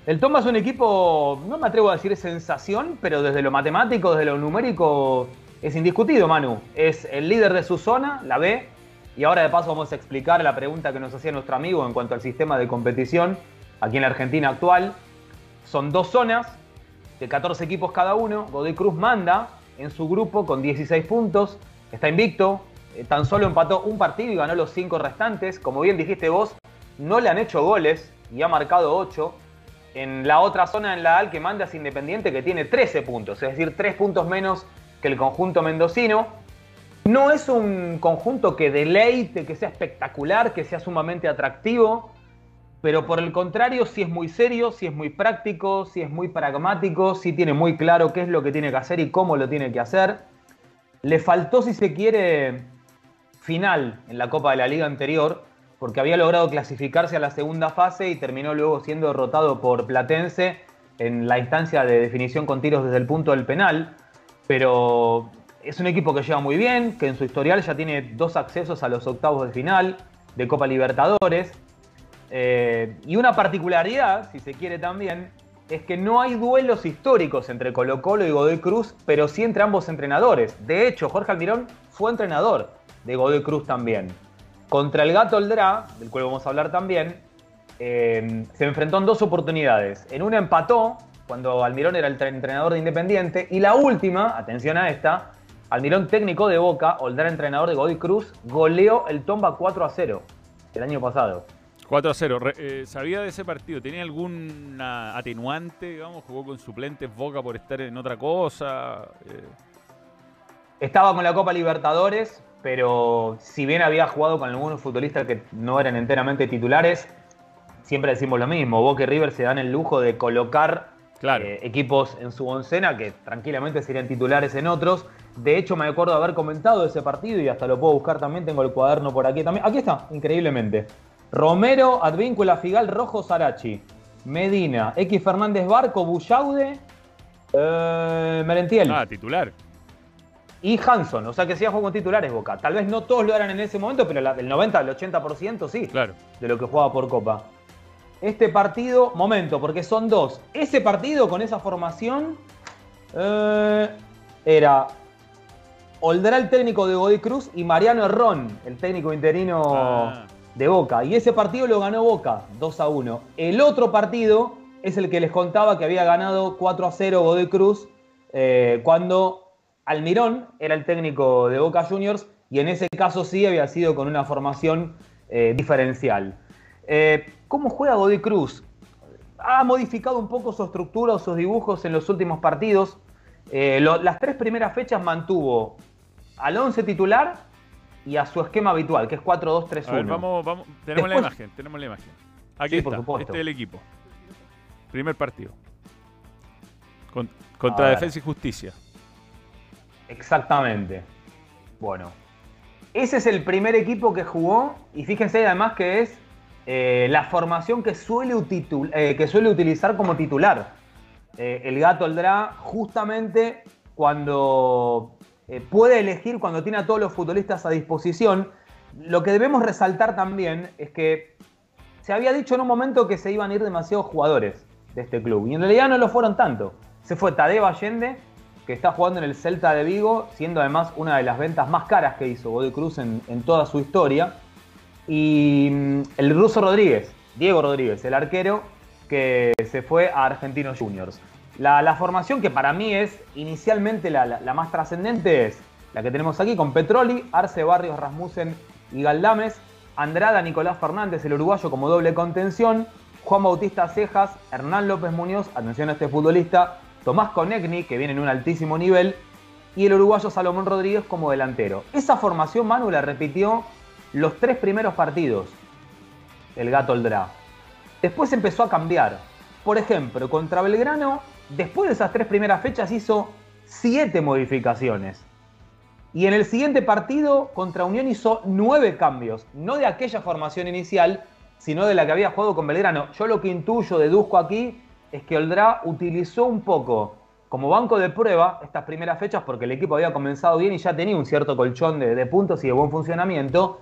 Speaker 4: El Tomba es un equipo, no me atrevo a decir sensación, pero desde lo matemático, desde lo numérico, es indiscutido, Manu. Es el líder de su zona, la B, y ahora de paso vamos a explicar la pregunta que nos hacía nuestro amigo en cuanto al sistema de competición aquí en la Argentina actual. Son dos zonas de 14 equipos cada uno. Godoy Cruz manda en su grupo con 16 puntos. Está invicto. eh, tan solo empató un partido y ganó los cinco restantes. Como bien dijiste vos, no le han hecho goles y ha marcado 8. En la otra zona, en la AL, que manda es Independiente, que tiene 13 puntos, es decir, 3 puntos menos que el conjunto mendocino. No es un conjunto que deleite, que sea espectacular, que sea sumamente atractivo, pero por el contrario, sí es muy serio, sí es muy práctico, sí es muy pragmático, sí tiene muy claro qué es lo que tiene que hacer y cómo lo tiene que hacer. Le faltó, si se quiere, final en la Copa de la Liga anterior, porque había logrado clasificarse a la segunda fase y terminó luego siendo derrotado por Platense en la instancia de definición con tiros desde el punto del penal. Pero es un equipo que lleva muy bien, que en su historial ya tiene dos accesos a los octavos de final de Copa Libertadores. Eh, y una particularidad, si se quiere también, es que no hay duelos históricos entre Colo Colo y Godoy Cruz, pero sí entre ambos entrenadores. De hecho, Jorge Almirón fue entrenador de Godoy Cruz también. Contra el Gato Oldrá, del cual vamos a hablar también, eh, se enfrentó en dos oportunidades. En una empató, cuando Almirón era el tre- entrenador de Independiente, y la última, atención a esta, Almirón técnico de Boca, Oldrá entrenador de Godoy Cruz, goleó el Tomba 4 a 0 el año pasado.
Speaker 2: 4 a 0. Re- eh, ¿Sabía de ese partido? ¿Tenía alguna atenuante, digamos? ¿Jugó con suplentes Boca por estar en otra cosa? Eh,
Speaker 4: Estaba con la Copa Libertadores, pero si bien había jugado con algunos futbolistas que no eran enteramente titulares, siempre decimos lo mismo. Boca y River se dan el lujo de colocar eh, equipos en su oncena que tranquilamente serían titulares en otros. De hecho, me acuerdo haber comentado ese partido y hasta lo puedo buscar también. Tengo el cuaderno por aquí también. Aquí está, increíblemente. Romero, Advíncula, Figal, Rojo, Sarachi. Medina, X Fernández Barco, Bullaude, eh, Merentiel.
Speaker 2: Ah, titular.
Speaker 4: Y Hanson, o sea que sí jugó con titulares Boca. Tal vez no todos lo eran en ese momento, pero el 90, el 80% sí.
Speaker 2: Claro.
Speaker 4: De lo que jugaba por Copa. Este partido, momento, porque son dos. Ese partido con esa formación eh, era Oldrá el técnico de Godoy Cruz y Mariano Herrón, el técnico interino
Speaker 2: Ah.
Speaker 4: De Boca. Y ese partido lo ganó Boca, 2 a 1. El otro partido es el que les contaba que había ganado 4 a 0 Godoy Cruz eh, cuando Almirón era el técnico de Boca Juniors y en ese caso sí había sido con una formación eh, diferencial. Eh, ¿Cómo juega Godoy Cruz? Ha modificado un poco su estructura o sus dibujos en los últimos partidos. Las tres primeras fechas mantuvo al 11 titular y a su esquema habitual, que es 4-2-3-1.
Speaker 2: A ver, vamos, vamos. Tenemos la imagen, tenemos la imagen. Aquí
Speaker 4: Sí,
Speaker 2: está,
Speaker 4: por supuesto.
Speaker 2: este es el equipo. Primer partido. Con- contra. Defensa y Justicia.
Speaker 4: Exactamente. Bueno, ese es el primer equipo que jugó y fíjense además que es eh, la formación que suele, eh, que suele utilizar como titular. Eh, el gato Aldrá justamente cuando eh, puede elegir, cuando tiene a todos los futbolistas a disposición. Lo que debemos resaltar también es que se había dicho en un momento que se iban a ir demasiados jugadores de este club y en realidad no lo fueron tanto. Se fue Tadeo Allende, que está jugando en el Celta de Vigo, siendo además una de las ventas más caras que hizo Godoy Cruz en, en toda su historia. Y mm, el ruso Rodríguez, Diego Rodríguez, el arquero, que se fue a Argentinos Juniors. La, formación que para mí es inicialmente la, más trascendente es la que tenemos aquí con Petroli, Arce Barrios, Rasmussen y Galdames, Andrada, Nicolás Fernández, el uruguayo como doble contención, Juan Bautista Cejas, Hernán López Muñoz, atención a este futbolista, Tomás Conegni, que viene en un altísimo nivel, y el uruguayo Salomón Rodríguez como delantero. Esa formación Manu la repitió los tres primeros partidos, el gato Oldrá. Después empezó a cambiar. Por ejemplo, contra Belgrano, después de esas tres primeras fechas hizo siete modificaciones. Y en el siguiente partido contra Unión hizo nueve cambios, no de aquella formación inicial, sino de la que había jugado con Belgrano. Yo lo que intuyo, deduzco aquí, es que Oldrá utilizó un poco como banco de prueba estas primeras fechas porque el equipo había comenzado bien y ya tenía un cierto colchón de, de puntos y de buen funcionamiento.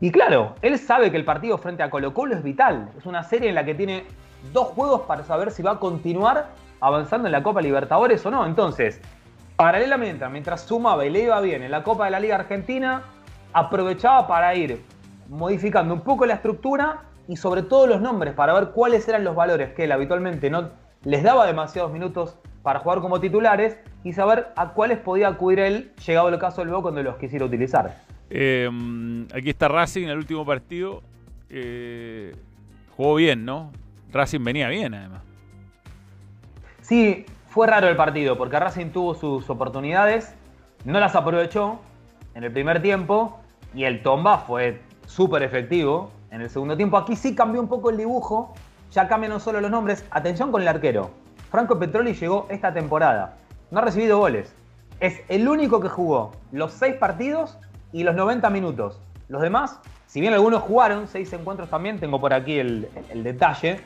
Speaker 4: Y claro, él sabe que el partido frente a Colo Colo es vital. Es una serie en la que tiene dos juegos para saber si va a continuar avanzando en la Copa Libertadores o no. Entonces, paralelamente, mientras sumaba y le iba bien en la Copa de la Liga Argentina, aprovechaba para ir modificando un poco la estructura y sobre todo los nombres para ver cuáles eran los valores que él habitualmente no les daba demasiados minutos para jugar como titulares y saber a cuáles podía acudir él, llegado el caso del luego cuando los quisiera utilizar.
Speaker 2: Eh, aquí está Racing en el último partido. Eh, jugó bien, ¿no? Racing venía bien, además.
Speaker 4: Sí, fue raro el partido porque Racing tuvo sus oportunidades, no las aprovechó en el primer tiempo y el Tomba fue súper efectivo en el segundo tiempo. Aquí sí cambió un poco el dibujo, ya cambian no solo los nombres. Atención con el arquero. Franco Petroli llegó esta temporada. No ha recibido goles. Es el único que jugó los seis partidos y los 90 minutos. Los demás, si bien algunos jugaron, seis encuentros también, tengo por aquí el, el detalle.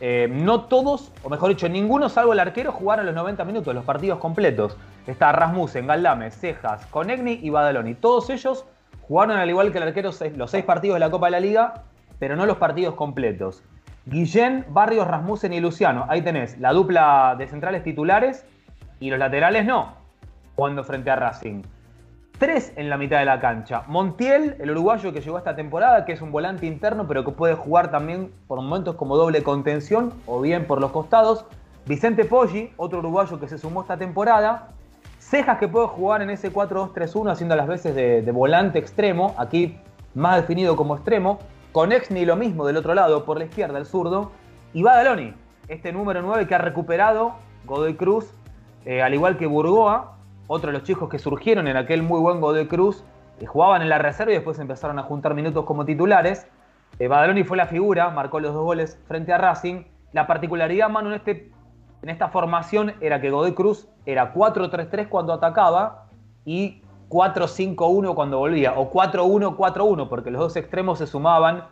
Speaker 4: Eh, no todos, o mejor dicho, ninguno salvo el arquero jugaron los 90 minutos, los partidos completos. Está Rasmussen, Galdame, Cejas, Conegni y Badaloni. Todos ellos jugaron al igual que el arquero los seis partidos de la Copa de la Liga, pero no los partidos completos. Guillén, Barrios, Rasmussen y Luciano. Ahí tenés la dupla de centrales titulares y los laterales no, jugando frente a Racing. Tres en la mitad de la cancha. Montiel, el uruguayo que llegó esta temporada, que es un volante interno, pero que puede jugar también por momentos como doble contención o bien por los costados. Vicente Poggi, otro uruguayo que se sumó esta temporada. Cejas que puede jugar en ese 4-2-3-1 haciendo las veces de, volante extremo, aquí más definido como extremo. Con Exni lo mismo del otro lado, por la izquierda, el zurdo. Y Badaloni, este número 9 que ha recuperado Godoy Cruz, eh, al igual que Burgoa, otro de los chicos que surgieron en aquel muy buen Godoy Cruz, eh, jugaban en la reserva y después empezaron a juntar minutos como titulares. Eh, Badaloni fue la figura, marcó los dos goles frente a Racing. La particularidad, Manu, en, este, en esta formación era que Godoy Cruz era 4-3-3 cuando atacaba y 4-5-1 cuando volvía, o 4-1-4-1, porque los dos extremos se sumaban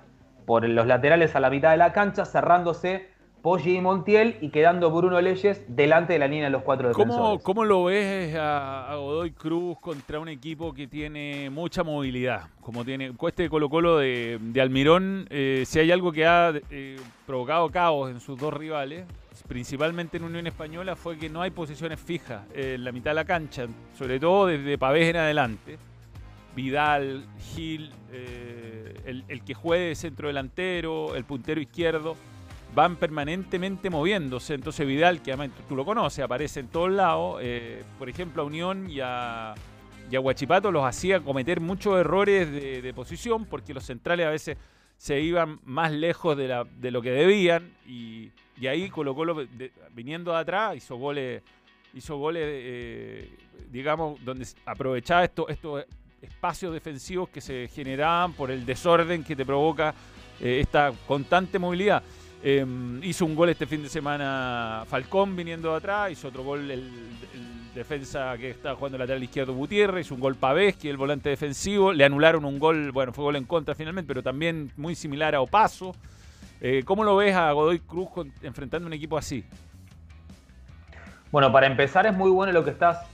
Speaker 4: por los laterales a la mitad de la cancha, cerrándose Poggi y Montiel y quedando Bruno Leyes delante de la línea de los cuatro defensores.
Speaker 2: ¿Cómo, cómo lo ves a, a Godoy Cruz contra un equipo que tiene mucha movilidad? Como tiene este Colo Colo de, de Almirón, eh, si hay algo que ha eh, provocado caos en sus dos rivales, principalmente en Unión Española, fue que no hay posiciones fijas en la mitad de la cancha, sobre todo desde Pavés en adelante. Vidal, Gil, eh, el, el que juegue de centro delantero, el puntero izquierdo, van permanentemente moviéndose. Entonces Vidal, que además tú lo conoces, aparece en todos lados. eh, por ejemplo, a Unión y a, y a Huachipato los hacía cometer muchos errores de, posición porque los centrales a veces se iban más lejos de, lo que debían y, ahí Colo viniendo de atrás hizo goles, hizo goles eh, digamos, donde aprovechaba estos, estos espacios defensivos que se generaban por el desorden que te provoca eh, esta constante movilidad. Eh, hizo un gol este fin de semana Falcón viniendo de atrás, hizo otro gol el, defensa que estaba jugando lateral izquierdo Gutiérrez, hizo un gol es el volante defensivo, le anularon un gol, bueno, fue gol en contra finalmente, pero también muy similar a Opaso. Eh, ¿Cómo lo ves a Godoy Cruz enfrentando un equipo así?
Speaker 4: Bueno, para empezar es muy bueno lo que estás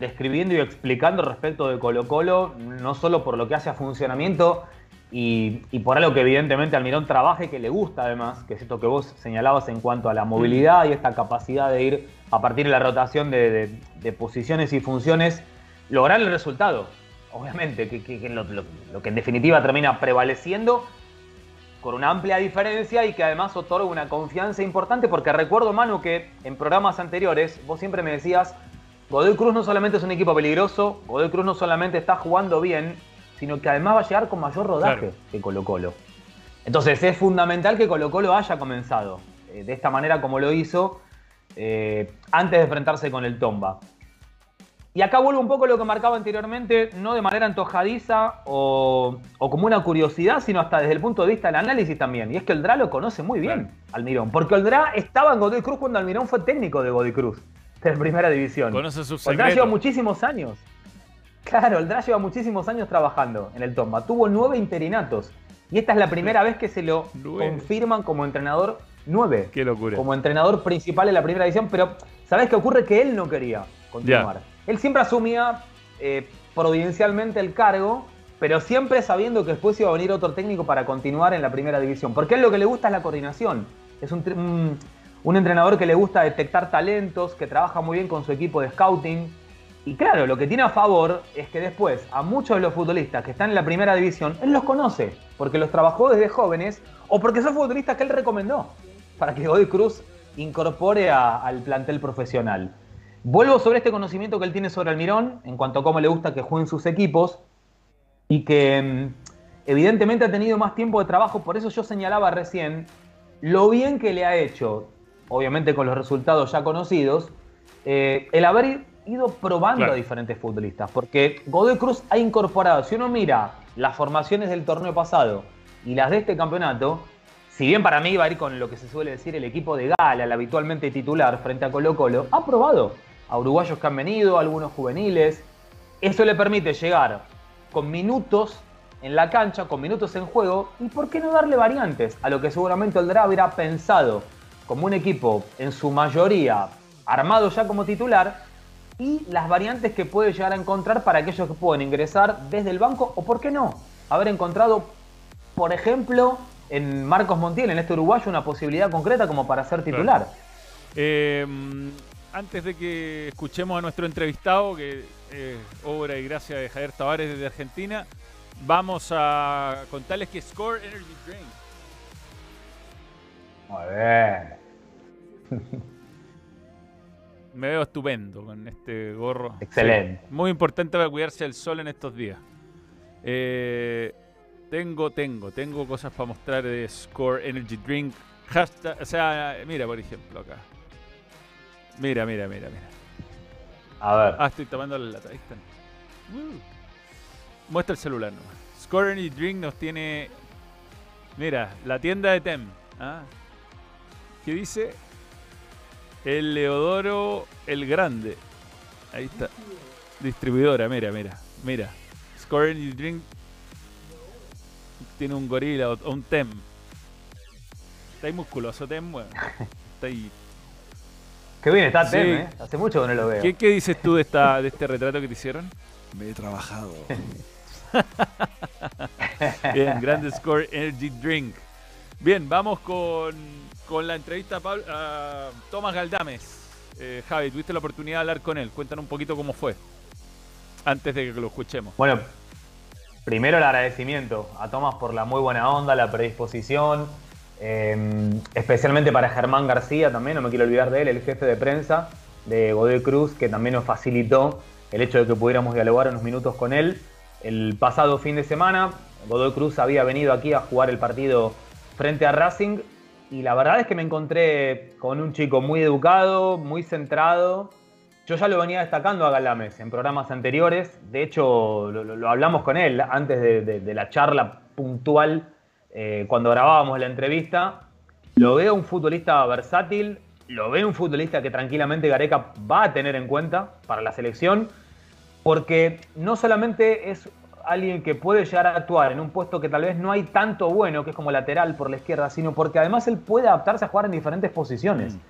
Speaker 4: describiendo y explicando respecto de Colo Colo, no solo por lo que hace a funcionamiento y, por algo que evidentemente Almirón trabaja y que le gusta además, que es esto que vos señalabas en cuanto a la movilidad y esta capacidad de ir a partir de la rotación de, posiciones y funciones, lograr el resultado, obviamente, que, lo- lo que en definitiva termina prevaleciendo con una amplia diferencia y que además otorga una confianza importante, porque recuerdo, Manu, que en programas anteriores vos siempre me decías, Godoy Cruz no solamente es un equipo peligroso, Godoy Cruz no solamente está jugando bien, sino que además va a llegar con mayor rodaje
Speaker 2: Claro.
Speaker 4: que Colo Colo. Entonces es fundamental que Colo Colo haya comenzado eh, de esta manera como lo hizo eh, antes de enfrentarse con el Tomba. Y acá vuelvo un poco a lo que marcaba anteriormente, no de manera antojadiza o, o como una curiosidad, sino hasta desde el punto de vista del análisis también. Y es que el DRA lo conoce muy bien, Almirón. Porque el DRA estaba en Godoy Cruz cuando Almirón fue técnico de Godoy Cruz, de primera división.
Speaker 2: Conoce sus
Speaker 4: El DRA lleva muchísimos años. Claro, el DRA lleva muchísimos años trabajando en el Tomba. Tuvo nueve interinatos. Y esta es la primera vez que se lo
Speaker 2: Nueve.
Speaker 4: confirman como entrenador nueve.
Speaker 2: Qué locura.
Speaker 4: Como entrenador principal en la primera división. Pero, ¿sabés qué ocurre? Que él no quería continuar. Él siempre asumía eh, providencialmente el cargo, pero siempre sabiendo que después iba a venir otro técnico para continuar en la primera división. Porque a él lo que le gusta es la coordinación. Es un, un- un entrenador que le gusta detectar talentos, que trabaja muy bien con su equipo de scouting. Y claro, lo que tiene a favor es que después a muchos de los futbolistas que están en la primera división, él los conoce, porque los trabajó desde jóvenes o porque son futbolistas que él recomendó para que Godoy Cruz incorpore al plantel profesional. Vuelvo sobre este conocimiento que él tiene sobre Almirón, en cuanto a cómo le gusta que jueguen sus equipos, y que mm, evidentemente ha tenido más tiempo de trabajo, por eso yo señalaba recién lo bien que le ha hecho, obviamente con los resultados ya conocidos, eh, el haber ido probando
Speaker 2: Claro.
Speaker 4: a diferentes futbolistas, porque Godoy Cruz ha incorporado, si uno mira las formaciones del torneo pasado y las de este campeonato, si bien para mí va a ir con lo que se suele decir el equipo de gala, el habitualmente titular frente a Colo Colo, ha probado a uruguayos que han venido, algunos juveniles. Eso le permite llegar con minutos en la cancha, con minutos en juego, y por qué no darle variantes a lo que seguramente el Dra hubiera pensado como un equipo en su mayoría armado ya como titular y las variantes que puede llegar a encontrar para aquellos que pueden ingresar desde el banco o por qué no haber encontrado por ejemplo en Marcos Montiel en este uruguayo una posibilidad concreta como para ser titular.
Speaker 2: Eh, antes de que escuchemos a nuestro entrevistado, que es obra y gracia de Javier Tavares desde Argentina, vamos a contarles que Score Energy Drink.
Speaker 4: Muy bien
Speaker 2: me veo estupendo con este gorro.
Speaker 4: Excelente.
Speaker 2: Sí, muy importante para cuidarse del sol en estos días. Eh, tengo, tengo, tengo cosas para mostrar de Score Energy Drink. Hashtag- o sea, mira, por ejemplo, acá. Mira, mira, mira, mira.
Speaker 4: a ver
Speaker 2: Ah, estoy tomando la lata. Ahí están. Uh. Muestra el celular nomás. Score Energy Drink nos tiene. Mira, la tienda de Tem. ¿ah? ¿Qué dice? El Leodoro el Grande. Ahí está. Distribuidora, mira, mira. Mira. Score Energy Drink tiene un gorila o un Tem. Está ahí musculoso Tem, bueno. Está ahí.
Speaker 4: qué bien está
Speaker 2: Sí.
Speaker 4: Tem ¿eh? hace mucho que no lo veo
Speaker 2: ¿Qué, qué dices tú de, esta, de este retrato que te hicieron?
Speaker 10: Me he trabajado.
Speaker 2: Bien, Grande Score Energy Drink. Bien, vamos con, con la entrevista a, Tomás Galdames. Eh, Javi, tuviste la oportunidad de hablar con él. Cuéntanos un poquito cómo fue. Antes de que lo escuchemos.
Speaker 4: Bueno, primero el agradecimiento a Tomás por la muy buena onda, la predisposición, eh, especialmente para Germán García también, no me quiero olvidar de él, el jefe de prensa de Godoy Cruz, que también nos facilitó el hecho de que pudiéramos dialogar unos minutos con él. El pasado fin de semana, Godoy Cruz había venido aquí a jugar el partido frente a Racing y la verdad es que me encontré con un chico muy educado, muy centrado. Yo ya lo venía destacando a Galames en programas anteriores. De hecho, lo, hablamos con él antes de la charla puntual eh, cuando grabábamos la entrevista. Lo veo un futbolista versátil, lo veo un futbolista que tranquilamente Gareca va a tener en cuenta para la selección, porque no solamente es alguien que puede llegar a actuar en un puesto que tal vez no hay tanto bueno, que es como lateral por la izquierda, sino porque además él puede adaptarse a jugar en diferentes posiciones. Mm.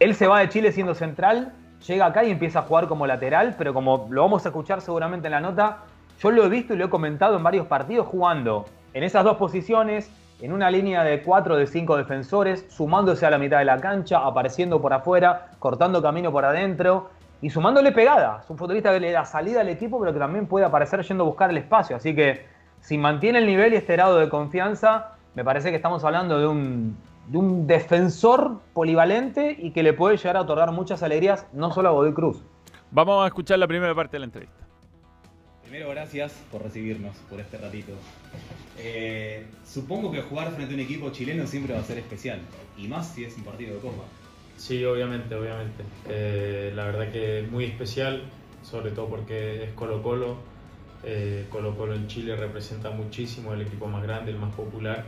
Speaker 4: Él se va de Chile siendo central, llega acá y empieza a jugar como lateral, pero como lo vamos a escuchar seguramente en la nota, yo lo he visto y lo he comentado en varios partidos jugando en esas dos posiciones, en una línea de cuatro de cinco defensores, sumándose a la mitad de la cancha, apareciendo por afuera, cortando camino por adentro y sumándole pegada. Es un futbolista que le da salida al equipo, pero que también puede aparecer yendo a buscar el espacio. Así que si mantiene el nivel y este grado de confianza, me parece que estamos hablando de un, de un defensor polivalente y que le puede llegar a otorgar muchas alegrías, no solo a Godoy Cruz.
Speaker 2: Vamos a escuchar la primera parte de la entrevista.
Speaker 10: Primero, gracias por recibirnos, por este ratito. Eh, supongo que jugar frente a un equipo chileno siempre va a ser especial, y más si es un partido de Copa.
Speaker 11: Sí, obviamente, obviamente. Eh, la verdad que es muy especial, sobre todo porque es Colo Colo. Eh, Colo Colo en Chile representa muchísimo el equipo más grande, el más popular.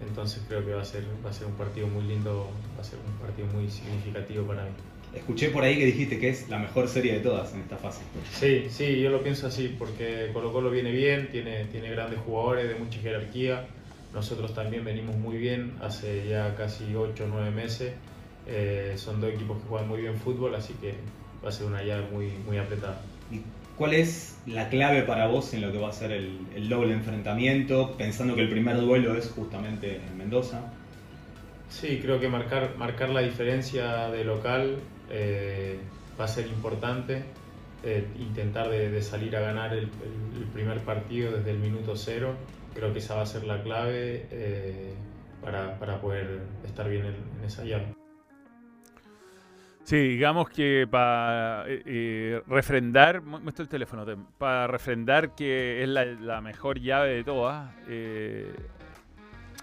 Speaker 11: Entonces creo que va a ser, va a ser un partido muy lindo, va a ser un partido muy significativo para mí.
Speaker 10: Escuché por ahí que dijiste que es la mejor serie de todas en esta fase.
Speaker 11: Sí, sí, yo lo pienso así, porque Colo Colo viene bien, tiene, tiene grandes jugadores de mucha jerarquía. Nosotros también venimos muy bien hace ya casi 8 o 9 meses. Eh, son dos equipos que juegan muy bien fútbol, así que va a ser una llave muy, muy apretada.
Speaker 10: ¿Y cuál es la clave para vos en lo que va a ser el, el doble enfrentamiento, pensando que el primer duelo es justamente en Mendoza?
Speaker 11: Sí, creo que marcar, marcar la diferencia de local eh, va a ser importante. Eh, intentar de, de, salir a ganar el, primer partido desde el minuto cero. Creo que esa va a ser la clave eh, para, para, poder estar bien en, en esa llave.
Speaker 2: Sí, digamos que para eh, refrendar, muestro el teléfono, para refrendar que es la, la mejor llave de todas, eh,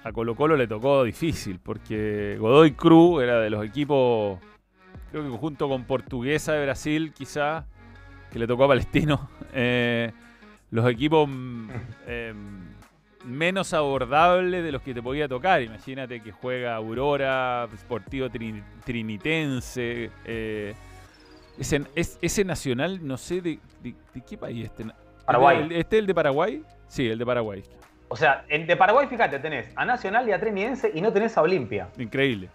Speaker 2: a Colo Colo le tocó difícil, porque Godoy Cruz era de los equipos, creo que junto con Portuguesa de Brasil quizá, que le tocó a Palestino, eh, los equipos eh, menos abordables de los que te podía tocar. Imagínate que juega Aurora, Sportivo Trin Trinitense. Eh, ese, es, ese, nacional, no sé de, de, de qué país este.
Speaker 4: Paraguay.
Speaker 2: ¿Este es el de Paraguay? Sí, el de Paraguay.
Speaker 4: O sea, el de Paraguay, fíjate, tenés a Nacional y a Trinidense y no tenés a Olimpia.
Speaker 2: Increíble.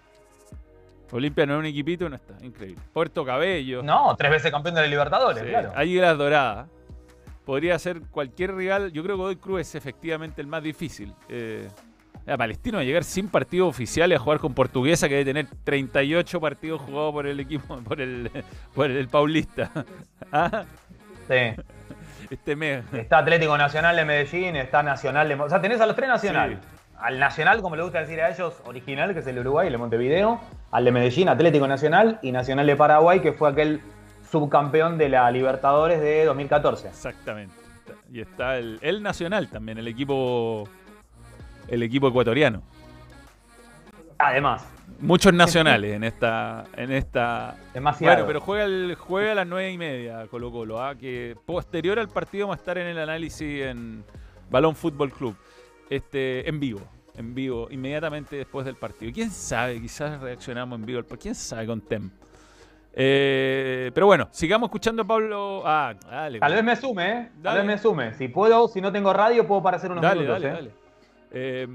Speaker 2: Olimpia no es un equipito, no está. Increíble. Puerto Cabello.
Speaker 4: No, tres veces campeón de la Libertadores, sí. claro.
Speaker 2: Águilas Doradas podría ser cualquier rival. Yo creo que Godoy Cruz es efectivamente el más difícil. Eh, a Palestino va a llegar sin partidos oficiales a jugar con Portuguesa, que debe tener 38 partidos jugados por el equipo, por el, por el Paulista.
Speaker 4: ¿Ah? Sí.
Speaker 2: Este mes.
Speaker 4: Está Atlético Nacional de Medellín, está Nacional de. O sea, tenés a los tres nacionales. Sí. Al Nacional, como le gusta decir a ellos, original, que es el Uruguay, el de Montevideo. Al de Medellín, Atlético Nacional. Y Nacional de Paraguay, que fue aquel subcampeón de la Libertadores de 2014.
Speaker 2: Exactamente. Y está el, el, Nacional también, el equipo el equipo ecuatoriano.
Speaker 4: Además.
Speaker 2: Muchos nacionales en esta. En esta...
Speaker 4: Demasiado.
Speaker 2: Bueno, pero juega, el, juega a las nueve y media Colo Colo, ¿ah? que posterior al partido va a estar en el análisis en Balón Fútbol Club. Este, en vivo. En vivo, inmediatamente después del partido. ¿Quién sabe? Quizás reaccionamos en vivo. ¿Quién sabe con Temp? Eh, pero bueno, sigamos escuchando a Pablo. Ah, dale.
Speaker 4: Tal vez me sume, ¿eh? Tal vez me sume. Si puedo, si no tengo radio, puedo aparecer unos
Speaker 2: dale,
Speaker 4: minutos.
Speaker 2: Dale,
Speaker 4: ¿eh?
Speaker 2: dale. Eh,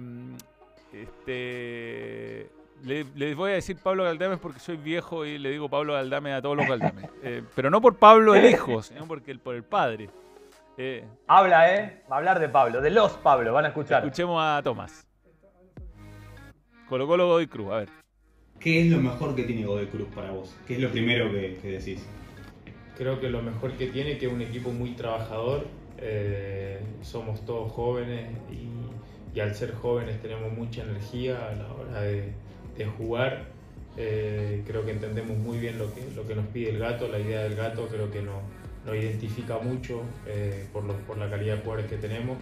Speaker 2: este, le, les voy a decir Pablo Galdames porque soy viejo y le digo Pablo Galdames a todos los Galdames. Eh, pero no por Pablo el hijo, sino porque el, por el padre.
Speaker 4: Habla, ¿eh? Va a hablar de Pablo, de los Pablo, van a escuchar.
Speaker 2: Escuchemos a Tomás. Colo Colo Godoy Cruz, a ver.
Speaker 10: ¿Qué es lo mejor que tiene Godoy Cruz para vos? ¿Qué es lo primero que, decís?
Speaker 11: Creo que lo mejor que tiene que es un equipo muy trabajador, Eh, somos todos jóvenes y, al ser jóvenes tenemos mucha energía a la hora de, jugar. Eh, creo que entendemos muy bien lo que, lo que nos pide el gato, la idea del gato creo que nos, nos identifica mucho eh, por, los, por la calidad de jugadores que tenemos.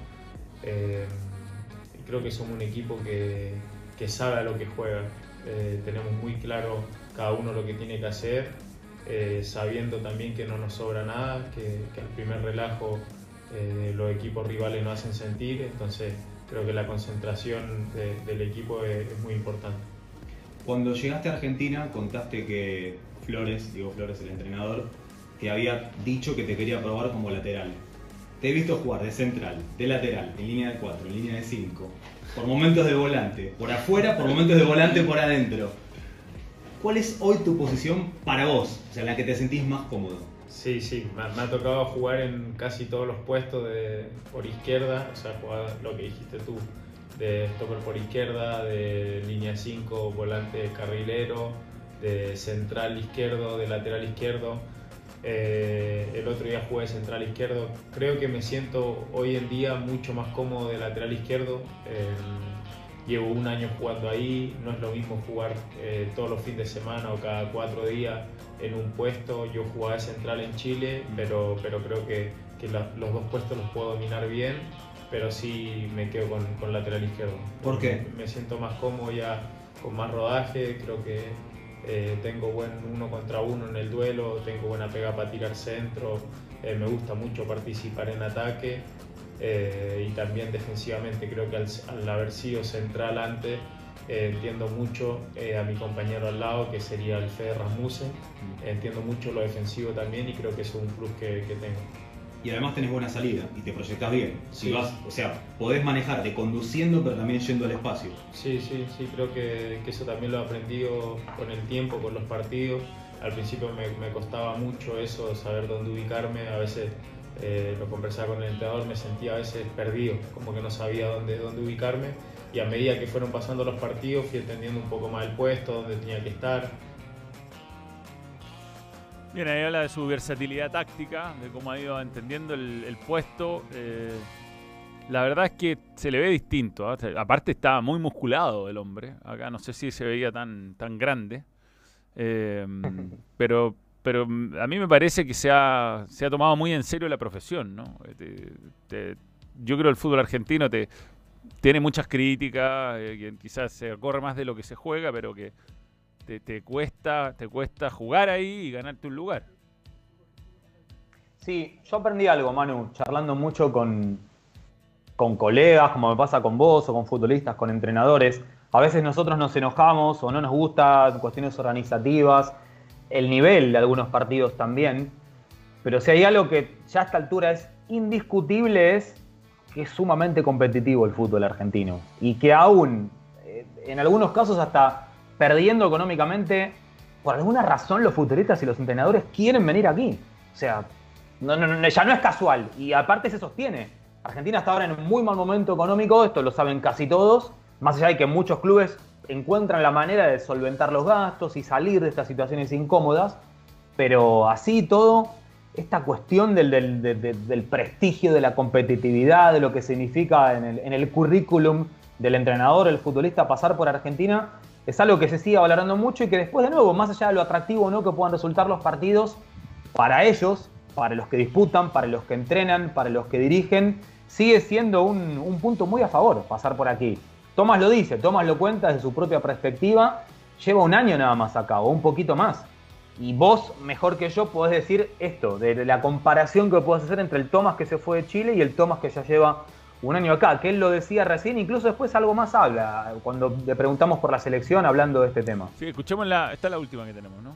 Speaker 11: Creo que somos un equipo que, que sabe a lo que juega. Tenemos muy claro cada uno lo que tiene que hacer, sabiendo también que no nos sobra nada, que, que al primer relajo los equipos rivales nos hacen sentir. Entonces creo que la concentración de, del equipo es, es muy importante.
Speaker 10: Cuando llegaste a Argentina contaste que Flores, digo Flores el entrenador, te había dicho que te quería probar como lateral. Te he visto jugar de central, de lateral, en línea de 4, en línea de 5, por momentos de volante, por afuera, por momentos de volante por adentro. ¿Cuál es hoy tu posición para vos? O sea, la que te sentís más cómodo.
Speaker 11: Sí, sí, me, me ha tocado jugar en casi todos los puestos de, por izquierda, o sea, jugar lo que dijiste tú, de stopper por izquierda, de línea 5, volante carrilero, de central izquierdo, de lateral izquierdo. Eh, el otro día jugué de central izquierdo. Creo que me siento hoy en día mucho más cómodo de lateral izquierdo. Eh, llevo un año jugando ahí, no es lo mismo jugar eh, todos los fines de semana o cada cuatro días en un puesto. Yo jugaba de central en Chile, pero, pero creo que, que la, los dos puestos los puedo dominar bien pero sí me quedo con, con lateral izquierdo.
Speaker 10: ¿Por qué?
Speaker 11: Me siento más cómodo ya con más rodaje, creo que eh, tengo buen uno contra uno en el duelo, tengo buena pega para tirar centro, eh, me gusta mucho participar en ataque eh, y también defensivamente creo que al, al haber sido central antes entiendo mucho a mi compañero al lado que sería el Fede Rasmussen,
Speaker 10: Mm.
Speaker 11: entiendo mucho lo defensivo también y creo que es un plus que, que tengo.
Speaker 10: Y además tenés buena salida y te proyectás bien. Si
Speaker 11: Sí.
Speaker 10: vas, o sea, podés manejarte conduciendo pero también yendo al espacio.
Speaker 11: Sí, sí, sí, creo que, que eso también lo he aprendido con el tiempo, con los partidos. Al principio me, me costaba mucho eso, saber dónde ubicarme. A veces eh, lo conversaba con el entrenador, me sentía a veces perdido, como que no sabía dónde, dónde ubicarme. Y a medida que fueron pasando los partidos fui entendiendo un poco más el puesto, dónde tenía que estar.
Speaker 2: Bien, ahí habla de su versatilidad táctica, de cómo ha ido entendiendo el, puesto. eh, la verdad es que se le ve distinto. ¿ah? Aparte está muy musculado el hombre. Acá no sé si se veía tan, tan grande. Eh, pero, pero a mí me parece que se ha, se ha tomado muy en serio la profesión. ¿no? Eh, te- te- yo creo que el fútbol argentino te, tiene muchas críticas, eh, quizás se corre más de lo que se juega, pero que te, cuesta, te cuesta jugar ahí y ganarte un lugar.
Speaker 4: Sí, yo aprendí algo, Manu, charlando mucho con, con colegas, como me pasa con vos, o con futbolistas, con entrenadores. A veces nosotros nos enojamos o no nos gustan cuestiones organizativas, el nivel de algunos partidos también. Pero si hay algo que ya a esta altura es indiscutible es que es sumamente competitivo el fútbol argentino. Y que aún, eh, en algunos casos hasta perdiendo económicamente, por alguna razón los futbolistas y los entrenadores quieren venir aquí. O sea, no, no, ya no es casual. Y aparte se sostiene. Argentina está ahora en un muy mal momento económico, esto lo saben casi todos. Más allá de que muchos clubes encuentran la manera de solventar los gastos y salir de estas situaciones incómodas. Pero así todo, esta cuestión del, del- de- de- del prestigio, de la competitividad, de lo que significa en el, en el currículum del entrenador, el futbolista, pasar por Argentina, es algo que se sigue valorando mucho y que después, de nuevo, más allá de lo atractivo o no que puedan resultar los partidos, para ellos, para los que disputan, para los que entrenan, para los que dirigen, sigue siendo un, un punto muy a favor pasar por aquí. Tomás lo dice, Tomás lo cuenta desde su propia perspectiva, lleva un año nada más acá, o un poquito más. Y vos, mejor que yo, podés decir esto, de la comparación que podés hacer entre el Tomás que se fue de Chile y el Tomás que ya lleva un año acá, que él lo decía recién, incluso después algo más habla, cuando le preguntamos por la selección hablando de este tema.
Speaker 2: Sí, escuchemos la. Esta es la última que tenemos, ¿no?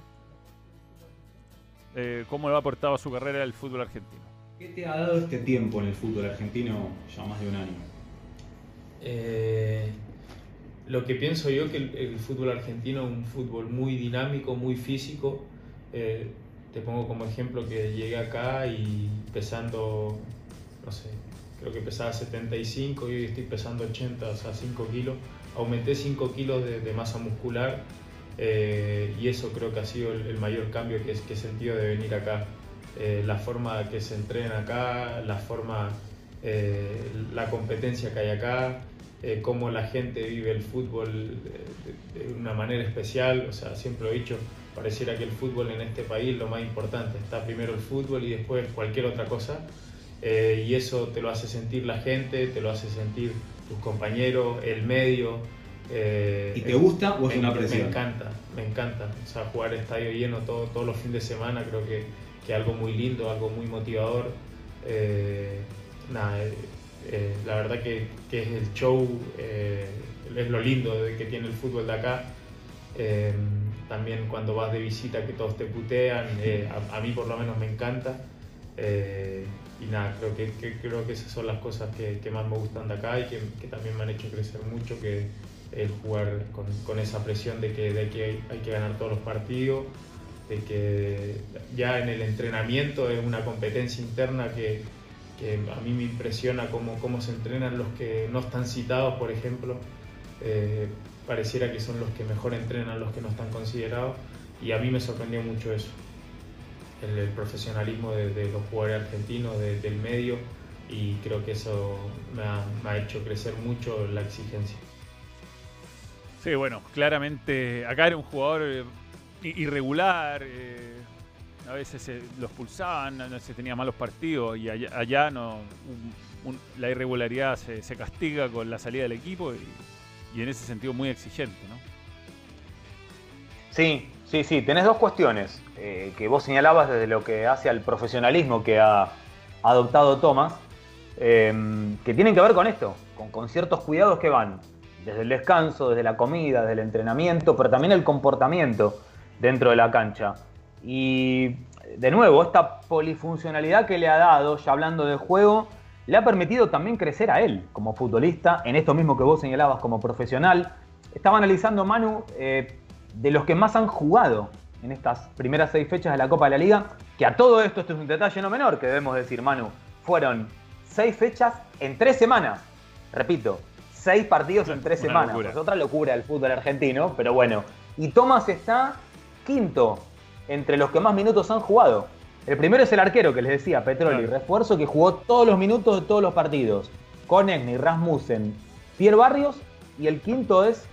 Speaker 2: Eh, ¿Cómo le ha aportado a su carrera el fútbol argentino?
Speaker 10: ¿Qué te ha dado este tiempo en el fútbol argentino ya más de un año?
Speaker 11: Eh, lo que pienso yo que el, el fútbol argentino es un fútbol muy dinámico, muy físico. Eh, te pongo como ejemplo que llegué acá y pesando, no sé, creo que pesaba 75 y hoy estoy pesando 80, o sea, 5 kilos. Aumenté 5 kilos de, de masa muscular eh, y eso creo que ha sido el, el mayor cambio que, que he sentido de venir acá. eh, la forma que se entrena acá, la forma, eh, la competencia que hay acá, eh, cómo la gente vive el fútbol de, de una manera especial. O sea, siempre lo he dicho, pareciera que el fútbol en este país lo más importante. Está primero el fútbol y después cualquier otra cosa. Eh, y eso te lo hace sentir la gente, te lo hace sentir tus compañeros, el medio. eh,
Speaker 10: ¿Y te gusta o es
Speaker 11: me-
Speaker 10: una presión?
Speaker 11: Me encanta, me encanta. O sea, jugar estadio lleno todo, todos los fines de semana creo que que algo muy lindo, algo muy motivador. Eh, nada, eh, eh, la verdad que, que es el show, es lo lindo de que tiene el fútbol de acá. También cuando vas de visita que todos te putean, a, a mí por lo menos me encanta. Y nada, creo que, creo que esas son las cosas que, más me gustan de acá y que, también me han hecho crecer mucho, que el jugar con, esa presión de que, de hay, que ganar todos los partidos, de que ya en el entrenamiento es una competencia interna que, que a mí me impresiona cómo, cómo se entrenan los que no están citados, por ejemplo. Eh, pareciera que son los que mejor entrenan los que no están considerados y a mí me sorprendió mucho eso el, el profesionalismo de, los jugadores argentinos, de- del medio, y creo que eso me ha, hecho crecer mucho la exigencia.
Speaker 2: Sí, bueno, claramente acá era un jugador eh, irregular, eh, a veces se los pulsaban, a veces tenía malos partidos y allá, no, la irregularidad se, castiga con la salida del equipo y, en ese sentido muy exigente.
Speaker 4: Sí, sí, sí. Tenés dos cuestiones eh, que vos señalabas desde lo que hace al profesionalismo que ha adoptado Thomas, eh, que tienen que ver con esto, con, ciertos cuidados que van desde el descanso, desde la comida, desde el entrenamiento, pero también el comportamiento dentro de la cancha. Y de nuevo, esta polifuncionalidad que le ha dado, ya hablando del juego, le ha permitido también crecer a él como futbolista, en esto mismo que vos señalabas como profesional. Estaba analizando Manu eh, de los que más han jugado en estas primeras seis fechas de la Copa de la Liga, que a todo esto, esto es un detalle no menor que debemos decir, Manu, fueron seis fechas en tres semanas. Repito, seis partidos en tres
Speaker 2: Una
Speaker 4: semanas.
Speaker 2: locura.
Speaker 4: Es otra locura el fútbol argentino, pero bueno. Y Thomas está quinto entre los que más minutos han jugado. El primero es el arquero que les decía, Petroli, refuerzo que jugó todos los minutos de todos los partidos. Konechny, Rasmussen, Pierre Barrios y el quinto es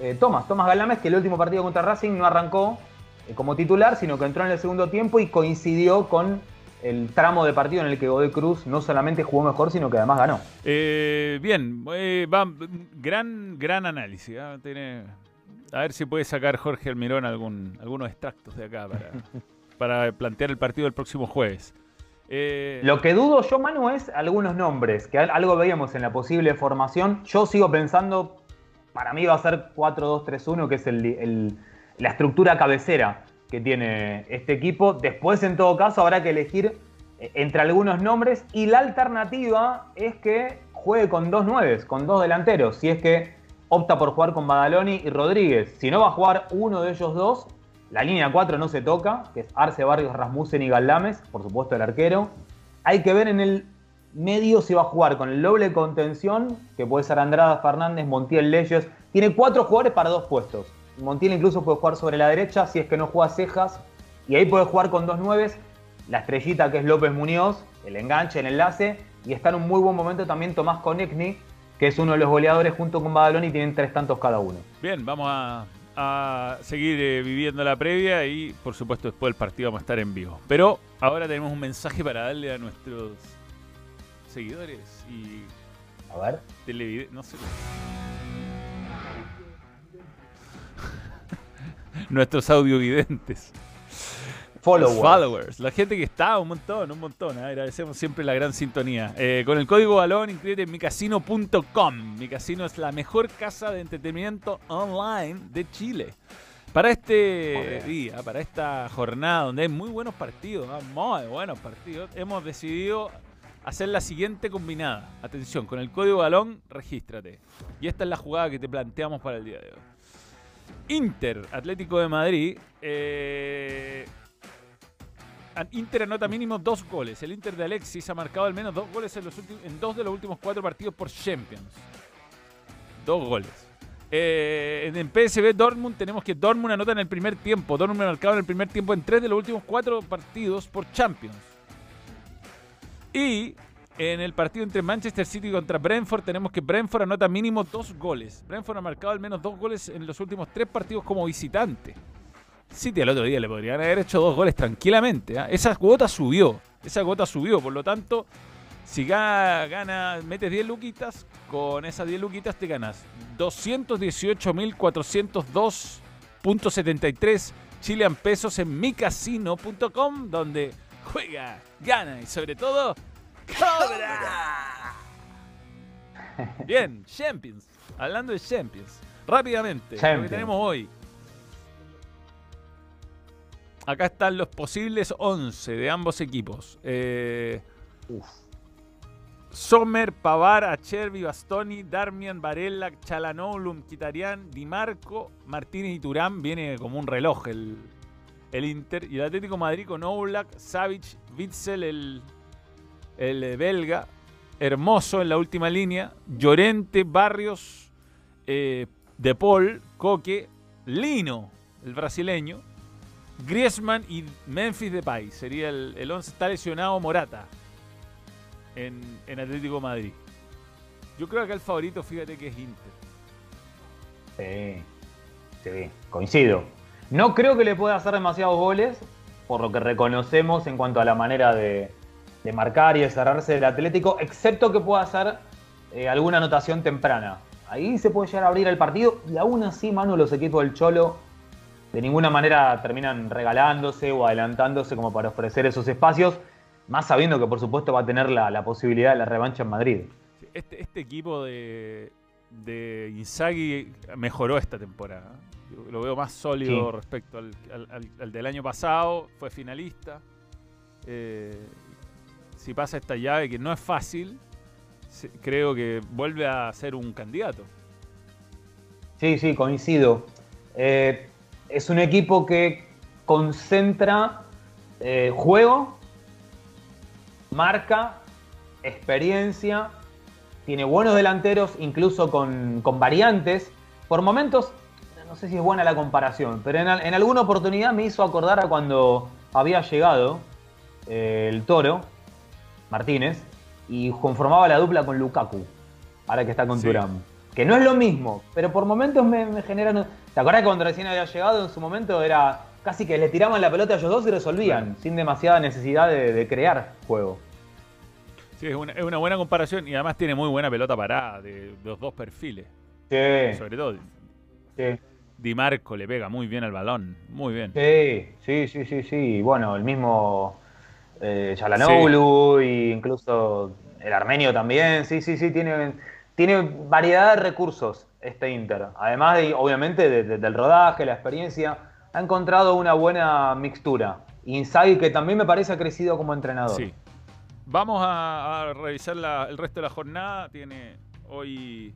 Speaker 4: eh, Tomás, Tomás Galames, que el último partido contra Racing no arrancó eh, como titular, sino que entró en el segundo tiempo y coincidió con el tramo de partido en el que Godoy Cruz no solamente jugó mejor, sino que además ganó.
Speaker 2: Eh, bien, va, gran, gran análisis. ¿ah? Tiene- a ver si puede sacar Jorge Almirón algún, algunos extractos de acá para, para plantear el partido del próximo jueves. Eh,
Speaker 4: Lo que dudo yo, Manu, es algunos nombres, que al- algo veíamos en la posible formación. Yo sigo pensando, para mí va a ser 4-2-3-1, que es el- la estructura cabecera que tiene este equipo. Después, en todo caso, habrá que elegir eh, entre algunos nombres. Y la alternativa es que juegue con dos nueves, con dos delanteros. Si es que opta por jugar con Badaloni y Rodríguez. Si no va a jugar uno de ellos dos, la línea 4 no se toca, que es Arce, Barrios, Rasmussen y Galdames, por supuesto el arquero. Hay que ver en el medio si va a jugar con el doble contención, que puede ser Andrada Fernández, Montiel Leyes. Tiene cuatro jugadores para dos puestos. Montiel incluso puede jugar sobre la derecha si es que no juega cejas. Y ahí puede jugar con dos nueves. La estrellita que es López Muñoz, el enganche, el enlace. Y está en un muy buen momento también Tomás Konechny, que es uno de los goleadores junto con Badaloni y tienen tres tantos cada uno.
Speaker 2: Bien, vamos a, a seguir eh, viviendo la previa y por supuesto después del partido vamos a estar en vivo. Pero ahora tenemos un mensaje para darle a nuestros seguidores y
Speaker 4: A ver.
Speaker 2: televidentes, no sé. nuestros audiovidentes.
Speaker 4: Followers.
Speaker 2: Followers. La gente que está, un montón, un montón. ¿eh? Agradecemos siempre la gran sintonía. Eh, con el código balón, inscríbete en micasino.com. Mi casino es la mejor casa de entretenimiento online de Chile. Para este día, para esta jornada donde hay muy buenos partidos, ¿ah? muy buenos partidos, hemos decidido hacer la siguiente combinada. Atención, con el código balón, regístrate. Y esta es la jugada que te planteamos para el día de hoy. Inter, Atlético de Madrid. eh, Inter anota mínimo dos goles. El Inter de Alexis ha marcado al menos dos goles en, dos de los últimos cuatro partidos por Champions. Dos goles. Eh, en PSV Dortmund tenemos que Dortmund anota en el primer tiempo. Dortmund ha marcado en el primer tiempo en tres de los últimos cuatro partidos por Champions. Y en el partido entre Manchester City contra Brentford tenemos que Brentford anota mínimo dos goles. Brentford ha marcado al menos dos goles en los últimos tres partidos como visitante. City al otro día le podrían haber hecho dos goles tranquilamente. ¿ah? Esa cuota subió. Esa cuota subió. Por lo tanto, si ga- gana, metes 10 luquitas, con esas 10 luquitas te ganas 218.402.73 chilean pesos en micasino.com, donde juega, gana y sobre todo cobra. Bien, Champions. Hablando de Champions. Rápidamente, lo que tenemos hoy. Acá están los posibles 11 de ambos equipos. Eh, Sommer, Pavar, Acerbi, Bastoni, Darmian, Varela, Chalanoglu, Mkhitaryan, Di Marco, Martínez y Turán. Viene como un reloj el, el Inter. Y el Atlético Madrid con Oblak, Savic, Witzel, el, el eh, belga. Hermoso en la última línea. Llorente, Barrios, eh, De Paul, Coque, Lino, el brasileño. Griezmann y Memphis Depay. Sería el, el 11. Está lesionado Morata en, en Atlético Madrid. Yo creo que el favorito, fíjate que es Inter.
Speaker 4: Sí, sí, coincido. No creo que le pueda hacer demasiados goles, por lo que reconocemos en cuanto a la manera de, marcar y de cerrarse del Atlético, excepto que pueda hacer eh, alguna anotación temprana. Ahí se puede llegar a abrir el partido y aún así, Manu, los equipos del Cholo de ninguna manera terminan regalándose o adelantándose como para ofrecer esos espacios, más sabiendo que por supuesto va a tener la, la posibilidad de la revancha en Madrid.
Speaker 2: Este, este equipo de, de Inzaghi mejoró esta temporada. Lo veo más sólido
Speaker 4: Sí.
Speaker 2: respecto al, al- al- al del año pasado. Fue finalista. Eh, si pasa esta llave, que no es fácil, creo que vuelve a ser un candidato.
Speaker 4: Sí, sí, coincido. Eh, es un equipo que concentra eh, juego, marca, experiencia, tiene buenos delanteros, incluso con, con variantes. Por momentos, no sé si es buena la comparación, pero en, al- en alguna oportunidad me hizo acordar a cuando había llegado eh, el Toro, Martínez, y conformaba la dupla con Lukaku, ahora que está con
Speaker 2: Sí.
Speaker 4: Turán. Que no es lo mismo, pero por momentos me, me generan... ¿Te acuerdas que cuando recién había llegado en su momento era casi que le tiraban la pelota a ellos dos y resolvían, sin demasiada necesidad de, de crear juego?
Speaker 2: Sí, es una, es una buena comparación y además tiene muy buena pelota parada de los dos perfiles.
Speaker 4: Sí,
Speaker 2: Sobre todo,
Speaker 4: sí.
Speaker 2: Di Marco le pega muy bien al balón. Muy bien.
Speaker 4: Sí, sí, sí, sí, sí. Bueno, el mismo eh, Chalanoglu e incluso el armenio también. Sí, sí, sí, tiene, tiene variedad de recursos este Inter. Además, de, obviamente, de- de- del rodaje, la experiencia, ha encontrado una buena mixtura. Inzaghi, que también me parece ha crecido como entrenador.
Speaker 2: Sí. Vamos a, a revisar la- el resto de la jornada. Tiene hoy.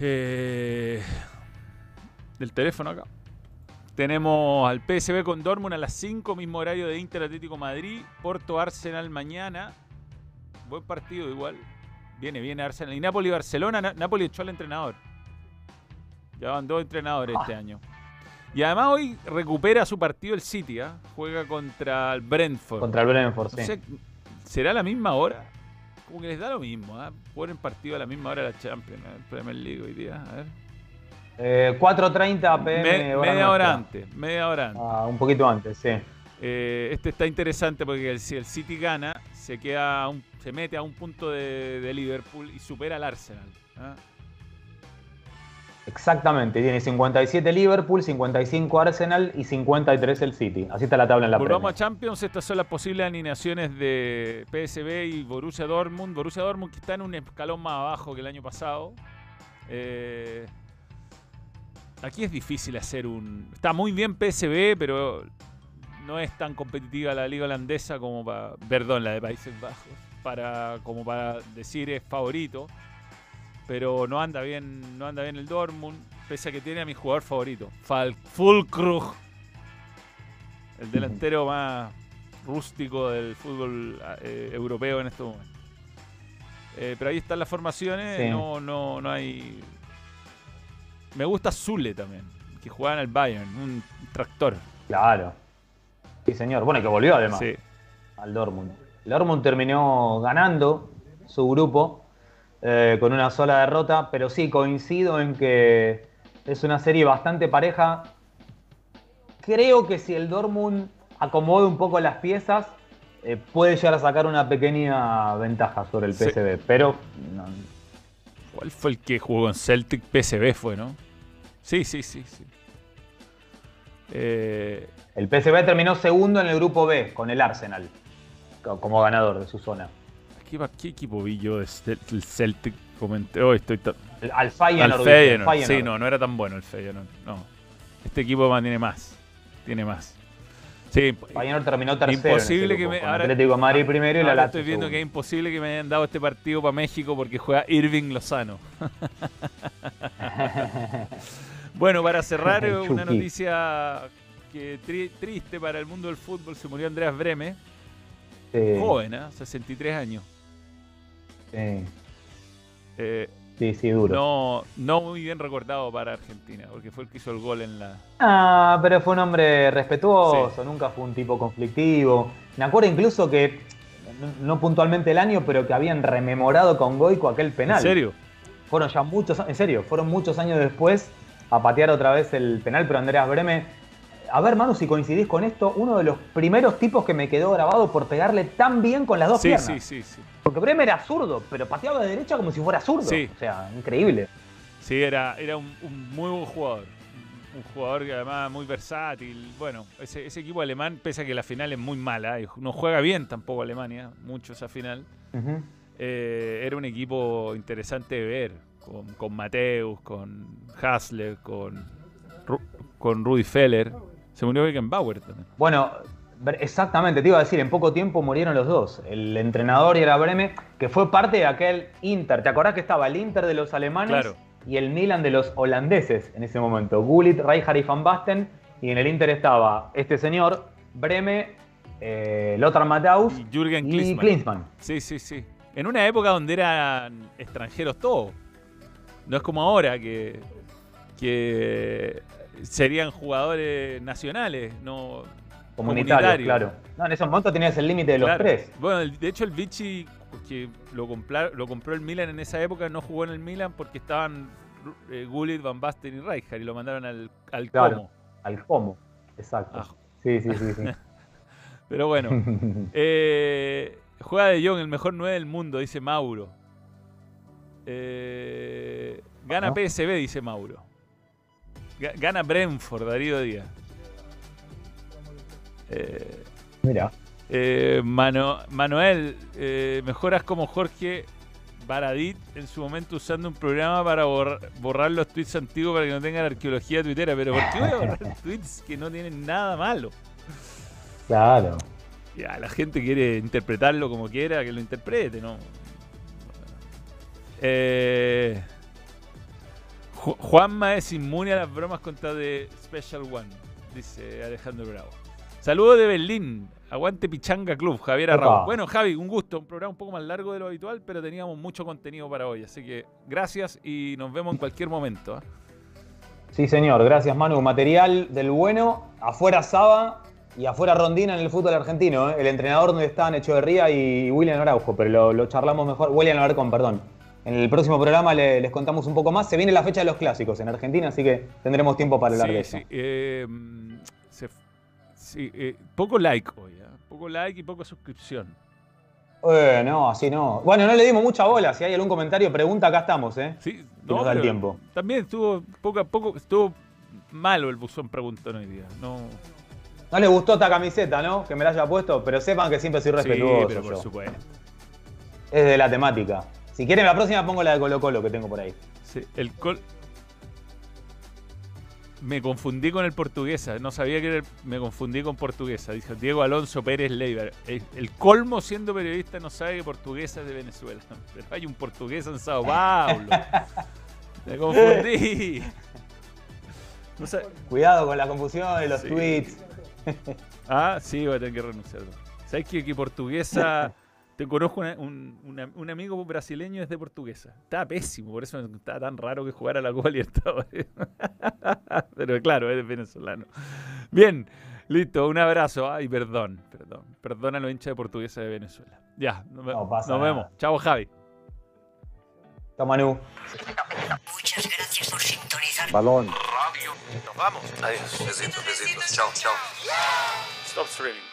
Speaker 2: eh, del teléfono acá. Tenemos al PSV con Dortmund a las 5, mismo horario de Inter Atlético Madrid. Porto Arsenal mañana. Buen partido igual. Viene, viene Arsenal. Y Napoli Barcelona. Na- Napoli echó al entrenador. Ya van dos entrenadores este año. Y además hoy recupera su partido el City, ¿ah? Juega contra el Brentford.
Speaker 4: Contra el Brentford, sí.
Speaker 2: ¿Será la misma hora? Como que les da lo mismo, ¿ah? Ponen partido a la misma hora de la Champions, ¿eh? el Premier League hoy día. A ver.
Speaker 4: Eh, 4.30 pm.
Speaker 2: Me- media hora antes, media hora antes.
Speaker 4: Ah, un poquito antes, sí.
Speaker 2: Eh, este está interesante porque si el City gana, se queda un- se mete a un punto de, de Liverpool y supera al Arsenal. ¿ah?
Speaker 4: Exactamente, tiene 57 Liverpool, 55 Arsenal y 53 el City. Así está la tabla en la
Speaker 2: Volvamos
Speaker 4: Premier.
Speaker 2: a Champions, estas son las posibles alineaciones de PSV y Borussia Dortmund. Borussia Dortmund que está en un escalón más abajo que el año pasado. Eh, aquí es difícil hacer un... Está muy bien PSV, pero no es tan competitiva la liga holandesa como para... Perdón, la de Países Bajos. Para, como para decir es favorito. Pero no anda bien, no anda bien el Dortmund, pese a que tiene a mi jugador favorito, Fulkrug. El delantero más rústico del fútbol eh, europeo en este momento. Eh, pero ahí están las formaciones.
Speaker 4: Sí.
Speaker 2: No, no, no hay. Me gusta Zule también, que juega en el Bayern, un tractor.
Speaker 4: Claro. Sí, señor. Bueno, que volvió además
Speaker 2: Sí.
Speaker 4: al Dortmund. El Dortmund terminó ganando su grupo eh, con una sola derrota, pero sí coincido en que es una serie bastante pareja. Creo que si el Dortmund acomoda un poco las piezas, eh, puede llegar a sacar una pequeña ventaja sobre el
Speaker 2: Sí.
Speaker 4: PSV, pero no,
Speaker 2: ¿Cuál fue el que jugó en Celtic? PSV fue, ¿no? Sí, sí, sí, sí. Eh,
Speaker 4: el PSV terminó segundo en el grupo B con el Arsenal co- como ganador de su zona.
Speaker 2: ¿qué, qué equipo vi yo del Celtic? Comenté, oh, estoy
Speaker 4: El- Al Feyenoord.
Speaker 2: Al. Feyenoord.
Speaker 4: Feyenoord.
Speaker 2: Sí, no, no era tan bueno el Feyenoord. No. Este equipo más tiene más. Tiene más. Sí,
Speaker 4: Feyenoord terminó tercero. en
Speaker 2: imposible que
Speaker 4: grupo,
Speaker 2: me. Ahora,
Speaker 4: Atlético Madrid primero y la Lazio
Speaker 2: estoy viendo
Speaker 4: segundo.
Speaker 2: que es imposible que me hayan dado este partido para México porque juega Irving Lozano. bueno, para cerrar, una noticia que tri- triste para el mundo del fútbol: se murió Andreas Breme,
Speaker 4: Sí,
Speaker 2: joven, ¿eh? 63 años.
Speaker 4: sí,
Speaker 2: Eh,
Speaker 4: sí, sí, duro.
Speaker 2: no, no muy bien recordado para Argentina, porque fue el que hizo el gol en la.
Speaker 4: Ah, pero fue un hombre respetuoso, nunca fue un tipo conflictivo. Me acuerdo incluso que, no- no puntualmente el año, pero que habían rememorado con Goico aquel penal.
Speaker 2: ¿En serio?
Speaker 4: Fueron ya muchos, en serio, fueron muchos años después a patear otra vez el penal, pero Andreas Breme, a ver, Manu, si coincidís con esto, uno de los primeros tipos que me quedó grabado por pegarle tan bien con las dos
Speaker 2: Sí,
Speaker 4: piernas.
Speaker 2: sí, sí, sí.
Speaker 4: Porque Breme era zurdo, pero pateaba de derecha como si fuera zurdo.
Speaker 2: Sí.
Speaker 4: O sea, increíble.
Speaker 2: Sí, era, era un, un muy buen jugador. Un jugador que además muy versátil. Bueno, ese, ese equipo alemán, pese a que la final es muy mala, y no juega bien tampoco Alemania, mucho esa final, eh, era un equipo interesante de ver. Con, con Mateus, con Hasler, con, con Rudy Feller. Se murió Beckenbauer también.
Speaker 4: Bueno, exactamente, te iba a decir, en poco tiempo murieron los dos. El entrenador y era Breme, que fue parte de aquel Inter. ¿Te acordás que estaba el Inter de los alemanes
Speaker 2: Claro.
Speaker 4: y el Milan de los holandeses en ese momento? Gullit, Rijkaard y Van Basten. Y en el Inter estaba este señor, Breme, eh, Lothar Matthaus
Speaker 2: Y Jürgen. Klinsmann. Sí, sí, sí. En una época donde eran extranjeros todos. No es como ahora que, que serían jugadores nacionales, no
Speaker 4: Comunitarios, claro. No, en ese momento tenías el límite de los
Speaker 2: Claro.
Speaker 4: tres.
Speaker 2: Bueno, de hecho el Vichy que lo, compra- lo compró el Milan en esa época no jugó en el Milan porque estaban eh, Gullit, Van Basten y Rijkaard y lo mandaron al, al
Speaker 4: Claro.
Speaker 2: Como.
Speaker 4: Al Como, exacto.
Speaker 2: Ah.
Speaker 4: Sí, sí, sí, sí.
Speaker 2: Pero bueno, eh, juega de Jong, el mejor 9 del mundo, dice Mauro. Eh, gana. PSB, dice Mauro. Ga- Gana Brentford, Darío Díaz. Eh,
Speaker 4: Mira.
Speaker 2: eh, Mano- Manuel, eh, mejoras como Jorge Baradit en su momento usando un programa para borrar, borrar los tweets antiguos para que no tengan arqueología tuitera. Pero ¿por qué voy a borrar tweets que no tienen nada malo?
Speaker 4: Claro.
Speaker 2: Ya, la gente quiere interpretarlo como quiera, que lo interprete, ¿no? Eh, Ju- Juanma es inmune a las bromas contra The Special One, dice Alejandro Bravo. Saludos de Berlín. Aguante Pichanga Club, Javier
Speaker 4: Opa.
Speaker 2: Arrau. Bueno, Javi, un gusto. Un programa un poco más largo de lo habitual, pero teníamos mucho contenido para hoy. Así que gracias y nos vemos en cualquier momento. ¿ah?
Speaker 4: Sí, señor. Gracias, Manu. Material del bueno. Afuera Saba y afuera Rondina en el fútbol argentino. ¿eh? El entrenador donde estaban Echeverría y William Araujo, pero lo, lo charlamos mejor. William Alarcón, perdón. En el próximo programa le- les contamos un poco más. Se viene la fecha de los clásicos en Argentina, así que tendremos tiempo para hablar
Speaker 2: Sí,
Speaker 4: de eso.
Speaker 2: sí, eh, se sí, eh, poco like hoy, ¿ah? poco like y poca suscripción.
Speaker 4: Eh, no, así no. Bueno, no le dimos mucha bola. Si hay algún comentario, pregunta, acá estamos, ¿eh?
Speaker 2: Sí,
Speaker 4: Si nos da el tiempo.
Speaker 2: También estuvo poco a poco, estuvo malo el buzón preguntón hoy día. No,
Speaker 4: No le gustó esta camiseta, ¿no? Que me la haya puesto, pero sepan que siempre soy
Speaker 2: sí,
Speaker 4: respetuoso.
Speaker 2: pero por
Speaker 4: yo.
Speaker 2: supuesto.
Speaker 4: Es de la temática. Si quieren, la próxima pongo la de Colo Colo que tengo por ahí.
Speaker 2: Sí, el col... Me confundí con el portuguesa, no sabía que era el- me confundí con portuguesa. Dijo Diego Alonso Pérez Leiva. El, el colmo siendo periodista no sabe que portuguesa es de Venezuela. Pero hay un portugués en Sao Paulo. Me confundí. No
Speaker 4: Cuidado con la confusión de los
Speaker 2: Sí.
Speaker 4: tweets.
Speaker 2: Ah, sí, voy a tener que renunciar. ¿Sabes que, que portuguesa? Te conozco una- un, una- un amigo brasileño es de portuguesa. Estaba pésimo, por eso estaba tan raro que jugara la Copa Libertadores. Pero claro, es venezolano. Bien, Listo, un abrazo. Ay, perdón, perdón. Perdona a los hinchas de portuguesa de Venezuela. Ya, nos,
Speaker 4: No pasa
Speaker 2: nos
Speaker 4: nada.
Speaker 2: vemos. Chao, Javi.
Speaker 4: Chao, Manu.
Speaker 1: Muchas gracias por sintonizar.
Speaker 12: Balón.
Speaker 13: Radio. Nos vamos. Adiós. Besitos, besitos. Chao, chao.
Speaker 2: Stop streaming.